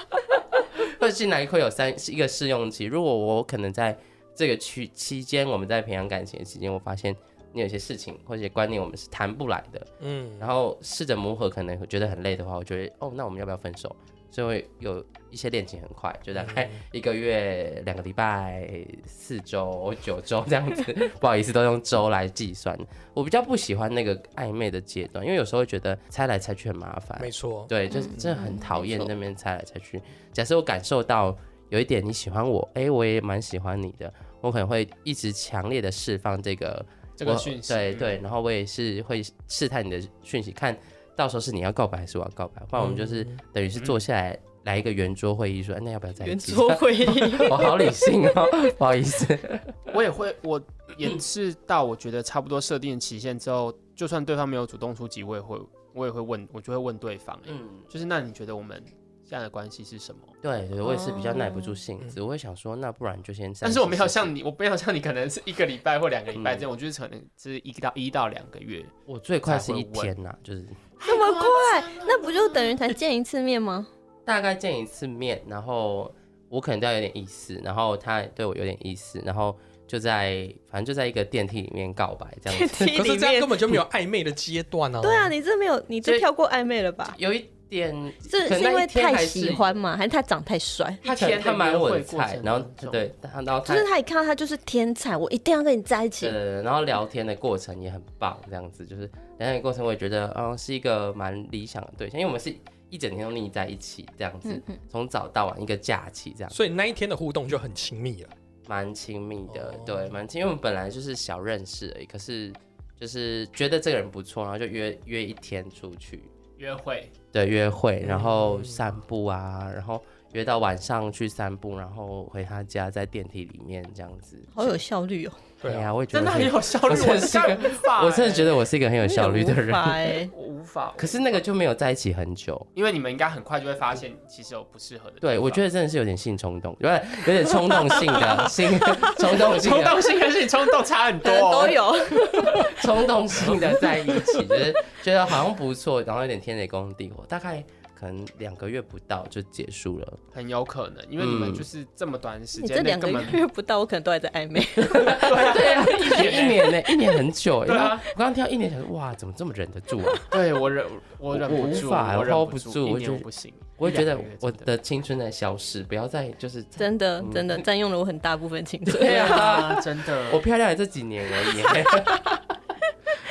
或者进来会有三一个试用期。如果我可能在这个区期间，我们在培养感情的期间，我发现你有些事情或者观念我们是谈不来的，嗯，然后试着磨合，可能会觉得很累的话，我觉得哦，那我们要不要分手？所以会有一些恋情很快，就大概一个月、两个礼拜、四周、九周这样子。不好意思，都用周来计算。我比较不喜欢那个暧昧的阶段，因为有时候会觉得猜来猜去很麻烦。没错，对，就是嗯真的很讨厌那边猜来猜去。假设我感受到有一点你喜欢我，哎，我也蛮喜欢你的，我可能会一直强烈的释放这个这个讯息，嗯对对，然后我也是会试探你的讯息，看到时候是你要告白还是我要告白，不然我们就是嗯等于是坐下来来一个圆桌会议，说哎那要不要在圆桌？会议，我好理性哦，不好意思。我也会，我也是到我觉得差不多设定的期限之后，就算对方没有主动出击，我也会，我也会问，我就会问对方、欸，嗯，就是那你觉得我们现在的关系是什么？对对，我也是比较耐不住性子，我会想说那不然就先。但是我没有像你，我没有像你，可能是一个礼拜或两个礼拜嗯这样，我就是可能是一到一到两个月。我最快是一天呐、就是 那么快？那不就等于才见一次面吗？大概见一次面，然后我可能对他有点意思，然后他也对我有点意思，然后就在反正就在一个电梯里面告白这样子。可是这样根本就没有暧昧的阶段啊。对啊，，你这没有，你这跳过暧昧了吧？有一点是是因为太喜欢嘛？还是他长太帅？他其实他蛮稳菜，然后对，然后就是他一看到他就是天才，我一定要跟你在一起。对，然后聊天的过程也很棒，这样子就是聊天的过程，我也觉得嗯是一个蛮理想的对象，因为我们是一整天都腻在一起这样子，从早到晚一个假期这样，所以那一天的互动就很亲密了，蛮亲密的，对，蛮亲，因为我们本来就是小认识而已，可是就是觉得这个人不错，然后就约约一天出去。约会，对约会，然后散步啊，然后约到晚上去散步，然后回他家，在电梯里面这样子，好有效率哦。对啊，我也觉得真的很有效率。我是个，我真的觉得我是一个很有效率的人。我无法。可是那个就没有在一起很久，因为你们应该很快就会发现，其实有不适合的。对，我觉得真的是有点性冲动，有点有点冲动性的性冲动性，冲动性跟性冲动差很多，都有 冲动性的在一起，就是觉得好像不错，然后有点天雷公地火，大概。可能两个月不到就结束了，很有可能，因为你们就是这么短时间，这两个月不到，我可能都还在暧昧。对啊，一年一年呢，一年很久。对啊，我刚刚听到一年，想哇，怎么这么忍得住啊？对我忍，我忍不住，我忍不住，我觉得不行。我也觉得我的青春在消失，不要再就是真的真的占用了我很大部分青春。对啊，真的，我漂亮也这几年而已。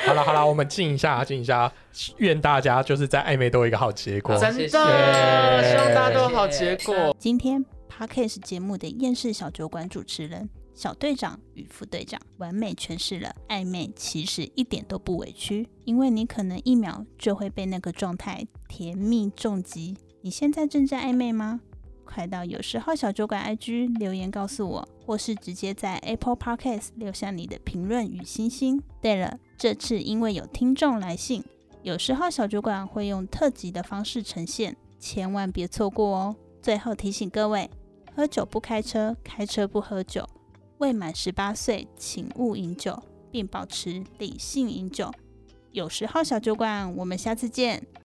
好了好了，我们静一下，静一下。愿大家就是在暧昧都有一个好结果，真的，希望大家都有好结果。今天 Parkes 节目的厌世小酒馆主持人小队长与副队长完美诠释了暧昧其实一点都不委屈，因为你可能一秒就会被那个状态甜蜜重击。你现在正在暧昧吗？快到有时候小酒馆 IG 留言告诉我，或是直接在 Apple Podcast 留下你的评论与星星。对了，这次因为有听众来信，有时候小酒馆会用特辑的方式呈现，千万别错过哦。最后提醒各位，喝酒不开车，开车不喝酒，未满十八岁请勿饮酒，并保持理性饮酒。有时候小酒馆，我们下次见。